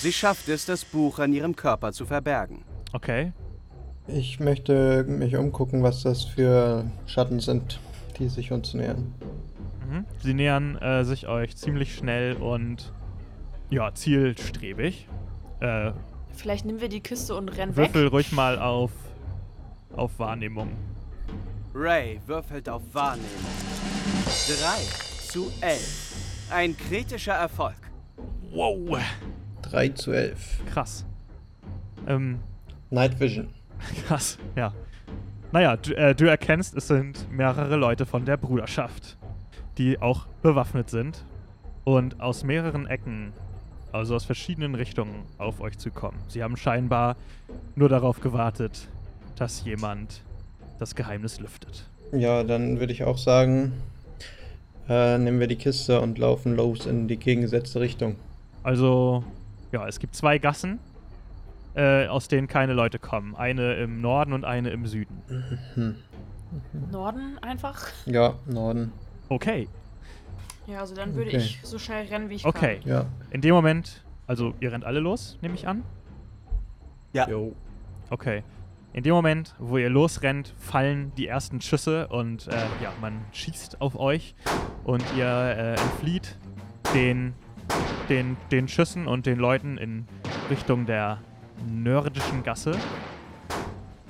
Sie schafft es, das Buch an ihrem Körper zu verbergen. Okay. Ich möchte mich umgucken, was das für Schatten sind, die sich uns nähern. Mhm. Sie nähern äh, sich euch ziemlich schnell und ja, zielstrebig. Äh, Vielleicht nehmen wir die Kiste und rennen weg. würfel ruhig mal auf, auf Wahrnehmung. Ray würfelt auf Wahrnehmung. 3 zu 11. Ein kritischer Erfolg. Wow. 3 zu 11. Krass. Ähm, Night Vision. krass, ja. Naja, du, äh, du erkennst, es sind mehrere Leute von der Bruderschaft, die auch bewaffnet sind und aus mehreren Ecken, also aus verschiedenen Richtungen, auf euch zukommen. Sie haben scheinbar nur darauf gewartet, dass jemand das Geheimnis lüftet. Ja, dann würde ich auch sagen, äh, nehmen wir die Kiste und laufen los in die gegengesetzte Richtung. Also, ja, es gibt zwei Gassen, äh, aus denen keine Leute kommen. Eine im Norden und eine im Süden. Hm. Norden einfach. Ja, Norden. Okay, Ja, also dann würde Okay. ich so schnell rennen, wie ich okay. Ja. In dem Moment, also ihr rennt alle los, nehme ich an. Jo. Okay. In dem Moment, wo ihr losrennt, fallen die ersten Schüsse und äh, ja, man schießt auf euch und ihr äh, entflieht den, den, den Schüssen und den Leuten in Richtung der nördischen Gasse.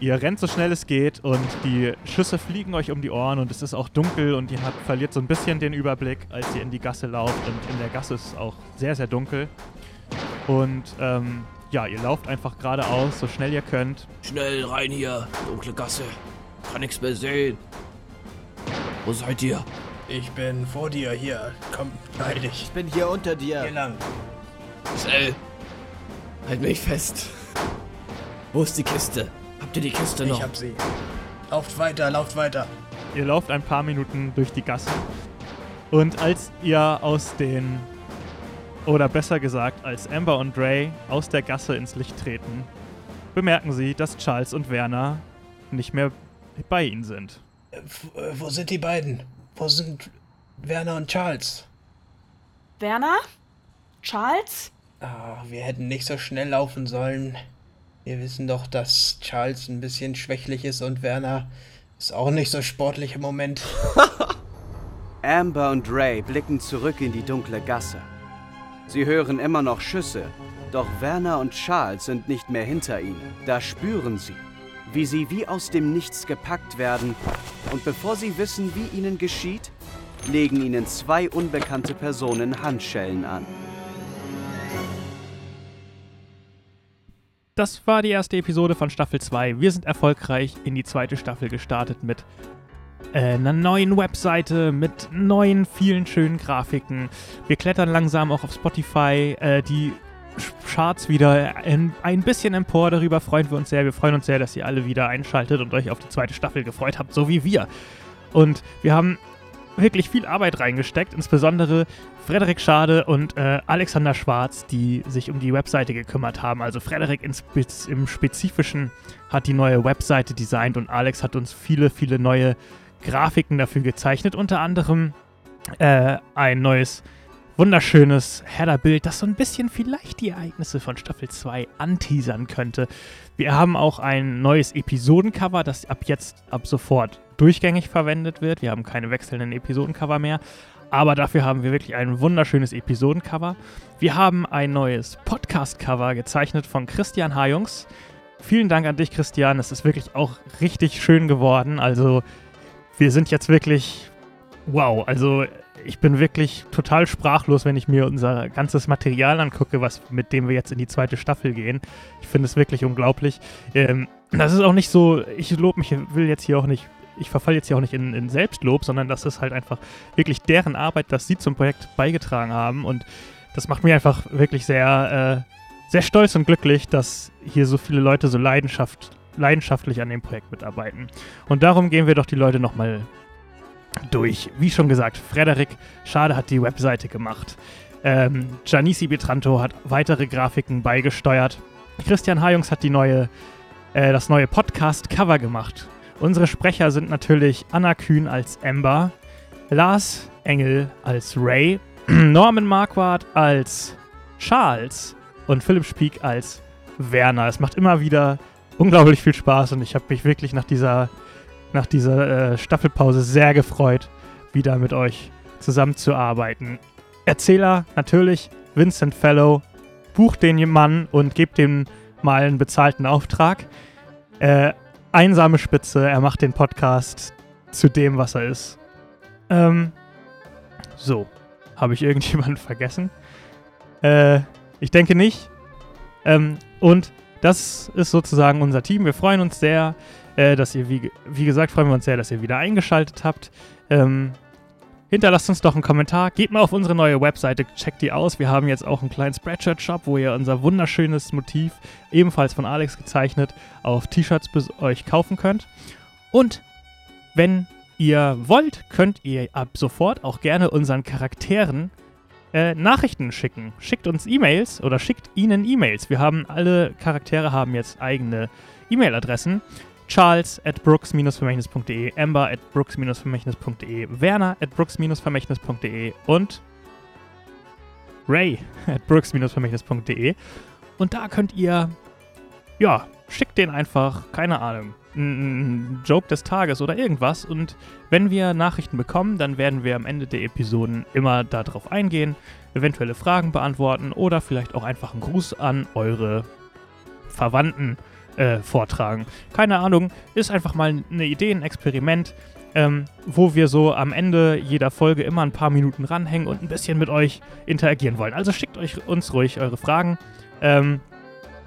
Ihr rennt so schnell es geht und die Schüsse fliegen euch um die Ohren und es ist auch dunkel und ihr habt, verliert so ein bisschen den Überblick, als ihr in die Gasse lauft und in der Gasse ist es auch sehr, sehr dunkel. Und ähm, ja, ihr lauft einfach geradeaus, so schnell ihr könnt. Schnell rein hier, dunkle Gasse. Kann nichts mehr sehen. Wo seid ihr? Ich bin vor dir hier. Komm, beeil dich. Ich bin hier unter Hier dir. lang. Schnell. Halt mich fest. Wo ist die Kiste? Habt ihr die Kiste noch? Ich hab sie. Lauft weiter, lauft weiter. Ihr lauft ein paar Minuten durch die Gassen. Und als ihr aus den, oder besser gesagt, als Amber und Dre aus der Gasse ins Licht treten, bemerken sie, dass Charles und Werner nicht mehr bei ihnen sind. Äh, äh, wo sind die beiden? Wo sind Werner und Charles? Werner? Charles? Ah, wir hätten nicht so schnell laufen sollen. Wir wissen doch, dass Charles ein bisschen schwächlich ist und Werner ist auch nicht so sportlich im Moment. Amber und Ray blicken zurück in die dunkle Gasse. Sie hören immer noch Schüsse, doch Werner und Charles sind nicht mehr hinter ihnen. Da spüren sie, wie sie wie aus dem Nichts gepackt werden und bevor sie wissen, wie ihnen geschieht, legen ihnen zwei unbekannte Personen Handschellen an. Das war die erste Episode von Staffel 2. Wir sind erfolgreich in die zweite Staffel gestartet mit äh, einer neuen Webseite, mit neuen, vielen schönen Grafiken. Wir klettern langsam auch auf Spotify äh, die Charts wieder ein, bisschen empor. Darüber freuen wir uns sehr. Wir freuen uns sehr, dass ihr alle wieder einschaltet und euch auf die zweite Staffel gefreut habt, so wie wir. Und wir haben wirklich viel Arbeit reingesteckt, insbesondere Frederik Schade und äh, Alexander Schwarz, die sich um die Webseite gekümmert haben. Also Frederik im Spezifischen hat die neue Webseite designt und Alex hat uns viele, viele neue Grafiken dafür gezeichnet. Unter anderem äh, ein neues, wunderschönes Header-Bild, das so ein bisschen vielleicht die Ereignisse von Staffel 2 anteasern könnte. Wir haben auch ein neues Episodencover, das ab jetzt, ab sofort durchgängig verwendet wird. Wir haben keine wechselnden Episodencover mehr. Aber dafür haben wir wirklich ein wunderschönes Episodencover. Wir haben ein neues Podcast-Cover gezeichnet von Christian Hajungs. Vielen Dank an dich, Christian. Es ist wirklich auch richtig schön geworden. Also, wir sind jetzt wirklich. Wow, also ich bin wirklich total sprachlos, wenn ich mir unser ganzes Material angucke, was, mit dem wir jetzt in die zweite Staffel gehen. Ich finde es wirklich unglaublich. Ähm, das ist auch nicht so, ich lob mich, will jetzt hier auch nicht, ich verfall jetzt hier auch nicht in, in Selbstlob, sondern das ist halt einfach wirklich deren Arbeit, dass sie zum Projekt beigetragen haben und das macht mich einfach wirklich sehr, äh, sehr stolz und glücklich, dass hier so viele Leute so Leidenschaft, leidenschaftlich an dem Projekt mitarbeiten. Und darum gehen wir doch die Leute nochmal durch. Wie schon gesagt, Frederik Schade hat die Webseite gemacht. Ähm, Giannissi Betranto hat weitere Grafiken beigesteuert. Christian Hajungs hat die neue, äh, das neue Podcast-Cover gemacht. Unsere Sprecher sind natürlich Anna Kühn als Amber, Lars Engel als Ray, Norman Marquardt als Charles und Philipp Spieck als Werner. Es macht immer wieder unglaublich viel Spaß und ich habe mich wirklich nach dieser, nach dieser äh, Staffelpause sehr gefreut, wieder mit euch zusammenzuarbeiten. Erzähler natürlich Vincent Fellow. Bucht den Mann und gebt dem mal einen bezahlten Auftrag. Äh, einsame Spitze, er macht den Podcast zu dem, was er ist. Ähm, so. Habe ich irgendjemanden vergessen? Äh, ich denke nicht. Ähm, und das ist sozusagen unser Team. Wir freuen uns sehr, äh, dass ihr, wie, wie gesagt, freuen wir uns sehr, dass ihr wieder eingeschaltet habt. Ähm, hinterlasst uns doch einen Kommentar. Geht mal auf unsere neue Webseite, checkt die aus. Wir haben jetzt auch einen kleinen Spreadshirt-Shop, wo ihr unser wunderschönes Motiv, ebenfalls von Alex gezeichnet, auf T-Shirts euch kaufen könnt. Und wenn ihr wollt, könnt ihr ab sofort auch gerne unseren Charakteren äh, Nachrichten schicken. Schickt uns E-Mails oder schickt ihnen E-Mails. Wir haben alle Charaktere haben jetzt eigene E-Mail-Adressen. Charles at brooks-vermächtnis.de, Amber at brooks-vermächtnis.de, Werner at brooks-vermächtnis.de und Ray at brooks-vermächtnis.de. Und da könnt ihr, ja, schickt den einfach, keine Ahnung, ein Joke des Tages oder irgendwas. Und wenn wir Nachrichten bekommen, dann werden wir am Ende der Episoden immer darauf eingehen, eventuelle Fragen beantworten oder vielleicht auch einfach einen Gruß an eure Verwandten äh, vortragen. Keine Ahnung, ist einfach mal eine Idee, ein Experiment, ähm, wo wir so am Ende jeder Folge immer ein paar Minuten ranhängen und ein bisschen mit euch interagieren wollen. Also schickt euch uns ruhig eure Fragen. Ähm,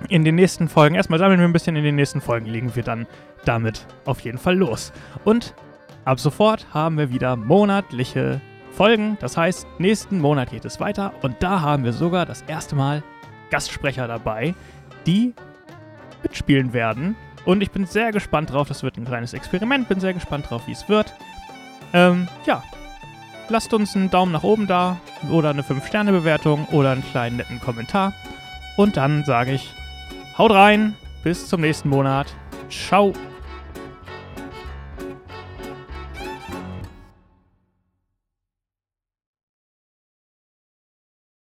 in den nächsten Folgen, erstmal sammeln wir ein bisschen, in den nächsten Folgen legen wir dann damit auf jeden Fall los. Und ab sofort haben wir wieder monatliche Folgen. Das heißt, nächsten Monat geht es weiter und da haben wir sogar das erste Mal Gastsprecher dabei, die mitspielen werden. Und ich bin sehr gespannt drauf. Das wird ein kleines Experiment. Bin sehr gespannt drauf, wie es wird. Ähm, ja. Lasst uns einen Daumen nach oben da oder eine 5-Sterne-Bewertung oder einen kleinen netten Kommentar. Und dann sage ich, haut rein, bis zum nächsten Monat. Ciao.